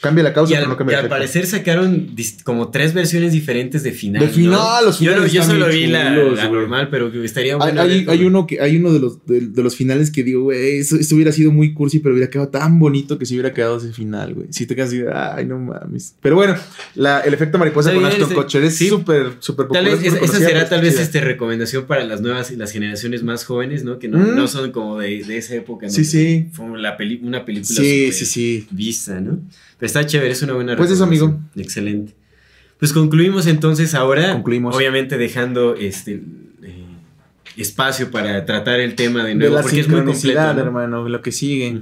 B: Cambia la causa,
A: Y al,
B: pero no cambia
A: y
B: el
A: al
B: efecto.
A: parecer sacaron como tres versiones diferentes de final.
B: De
A: ¿no?
B: final, los finales
A: yo solo vi la,
B: chulos,
A: la
B: güey.
A: normal, pero que estaría bueno.
B: hay- hay uno que hay uno de los de, de los finales que digo, güey, eso, esto hubiera sido muy cursi, pero hubiera quedado tan bonito que si hubiera quedado ese final, güey. Si te quedas así, ay, no mames. Pero bueno, la- el efecto mariposa con
A: ese-
B: Kutcher es
A: sí.
B: súper, súper
A: Tal
B: popular.
A: vez
B: súper
A: esa, será tal vez este recomendación para las nuevas y las generaciones más jóvenes, ¿no? Que no,
B: Mm.
A: no son como de, de esa época. ¿no?
B: Sí, sí.
A: Fue la peli- una película
B: Sí, sí, sí.
A: vista, ¿no? Pero está chévere, es una buena
B: Pues eso, amigo.
A: Excelente. Pues concluimos entonces ahora.
B: Concluimos.
A: Obviamente dejando este eh, espacio para tratar el tema de
B: De
A: nuevo,
B: la
A: porque es muy completo. ¿no?
B: hermano, lo que sigue.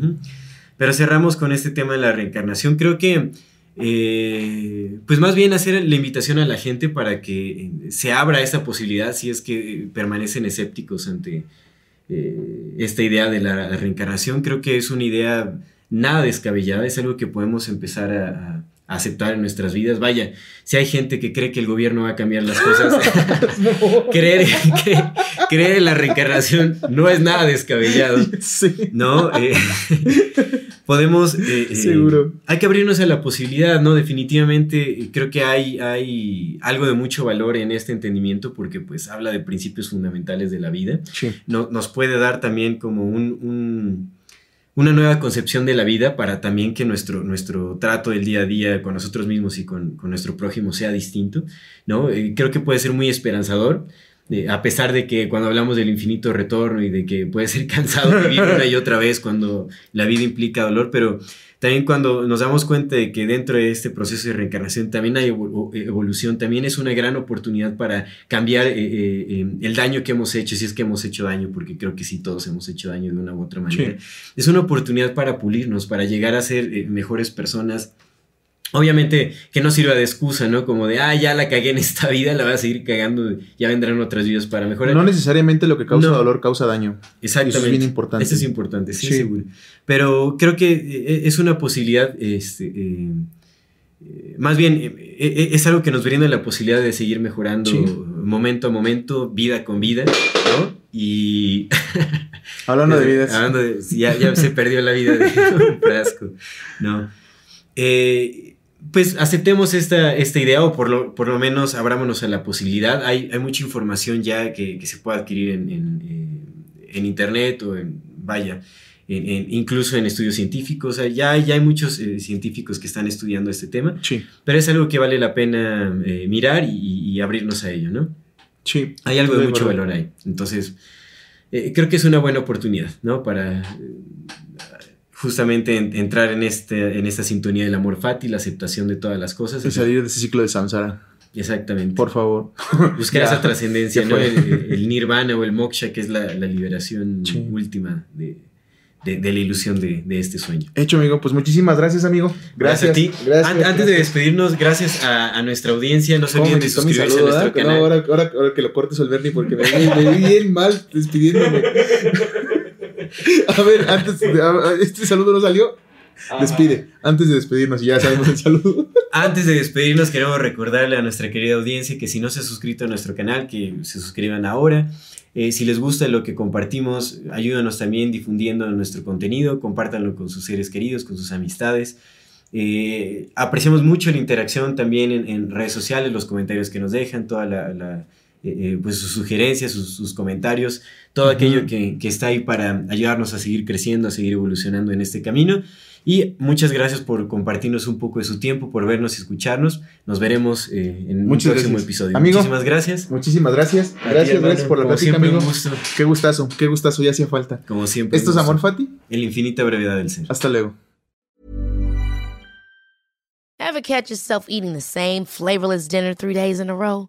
A: Pero cerramos con este tema de la reencarnación. Creo que, eh, pues más bien hacer la invitación a la gente para que eh, se abra esta posibilidad si es que permanecen escépticos ante eh, esta idea de la reencarnación. Creo que es una idea nada descabellada, es algo que podemos empezar a, a aceptar en nuestras vidas. Vaya, si hay gente que cree que el gobierno va a cambiar las cosas, creer, cre- creer en la reencarnación no es nada descabellado.
B: Sí.
A: ¿no? Eh, podemos... eh, eh,
B: Seguro.
A: Hay que abrirnos a la posibilidad, ¿no? Definitivamente creo que hay, hay algo de mucho valor en este entendimiento porque pues habla de principios fundamentales de la vida.
B: Sí.
A: No- nos puede dar también como un, un- una nueva concepción de la vida para también que nuestro, nuestro trato del día a día con nosotros mismos y con, con nuestro prójimo sea distinto, ¿no? Eh, creo que puede ser muy esperanzador. A pesar de que cuando hablamos del infinito retorno y de que puede ser cansado vivir una y otra vez cuando la vida implica dolor, pero también cuando nos damos cuenta de que dentro de este proceso de reencarnación también hay evo- evolución, también es una gran oportunidad para cambiar eh, eh, eh, el daño que hemos hecho, si es que hemos hecho daño, porque creo que sí todos hemos hecho daño de una u otra manera. Es una oportunidad para pulirnos, para llegar a ser eh, mejores personas. Obviamente que no sirva de excusa, ¿no? Como de, ah, ya la cagué en esta vida, la voy a seguir cagando, ya vendrán otras vidas para mejorar.
B: No necesariamente lo que causa
A: No.
B: dolor causa daño.
A: Exactamente.
B: Eso es bien importante.
A: Eso es importante, sí,
B: Sí.
A: seguro. Pero creo que eh, es una posibilidad, este, eh, eh, más bien, es algo que nos brinda la posibilidad de seguir mejorando
B: Sí.
A: momento a momento, vida con vida, ¿no? Y...
B: Hablando de vidas.
A: Hablando de- ya, ya se perdió la vida de un frasco, ¿no? Eh, pues aceptemos esta, esta idea o por lo, por lo menos abrámonos a la posibilidad. Hay, hay mucha información ya que, que se puede adquirir en, en, eh, en internet o en, vaya, en- en- incluso en estudios científicos. O sea, ya, hay- ya hay muchos eh, científicos que están estudiando este tema,
B: Sí,
A: pero es algo que vale la pena eh, mirar y, y abrirnos a ello, ¿no?
B: sí.
A: Hay algo de mucho valor ahí. Entonces, eh, creo que es una buena oportunidad, ¿no? Para justamente en- entrar en, este, en esta sintonía del amor fati, la aceptación de todas las cosas.
B: Y salir de ese ciclo de samsara.
A: Exactamente.
B: Por favor.
A: Buscar
B: Ya.
A: esa trascendencia, ¿no? El, el nirvana o el moksha, que es la, la liberación
B: Sí.
A: última de, de- de la ilusión de, de este sueño.
B: Hecho, amigo. Pues muchísimas gracias, amigo. Gracias.
A: a ti.
B: Gracias.
A: An- antes de despedirnos, gracias a, a nuestra audiencia. No se
B: ¿Cómo
A: olviden de suscribirse
B: saludo,
A: a nuestro
B: ah? Que no,
A: canal.
B: ahora, ahora, ahora que lo cortes el Bernie porque me me vi bien mal despidiéndome. A ver, antes de- a- este saludo no salió. Despide, antes de despedirnos y ya sabemos el saludo.
A: Antes de despedirnos, queremos recordarle a nuestra querida audiencia que si no se ha suscrito a nuestro canal, que se suscriban ahora. Eh, si les gusta lo que compartimos, ayúdanos también difundiendo nuestro contenido, compártanlo con sus seres queridos, con sus amistades. Eh, apreciamos mucho la interacción también en, en redes sociales, los comentarios que nos dejan, toda la, la, eh, eh, pues sus sugerencias, sus, sus comentarios, todo aquello que, que está ahí para ayudarnos a seguir creciendo, a seguir evolucionando en este camino. Y muchas gracias por compartirnos un poco de su tiempo, por vernos y escucharnos. Nos veremos eh, en
B: Muchas
A: un próximo
B: gracias.
A: episodio.
B: Amigo.
A: Muchísimas gracias.
B: Muchísimas gracias.
A: A ti,
B: Gracias,
A: hermano.
B: gracias por la
A: Como
B: plática,
A: siempre,
B: amigo.
A: un gusto.
B: Qué gustazo, qué gustazo, ya hacía falta.
A: Como siempre.
B: ¿Esto es. Amor Fati?
A: En la infinita brevedad del ser.
B: Hasta luego.
E: Ever catch yourself eating the same flavorless dinner three days in a row?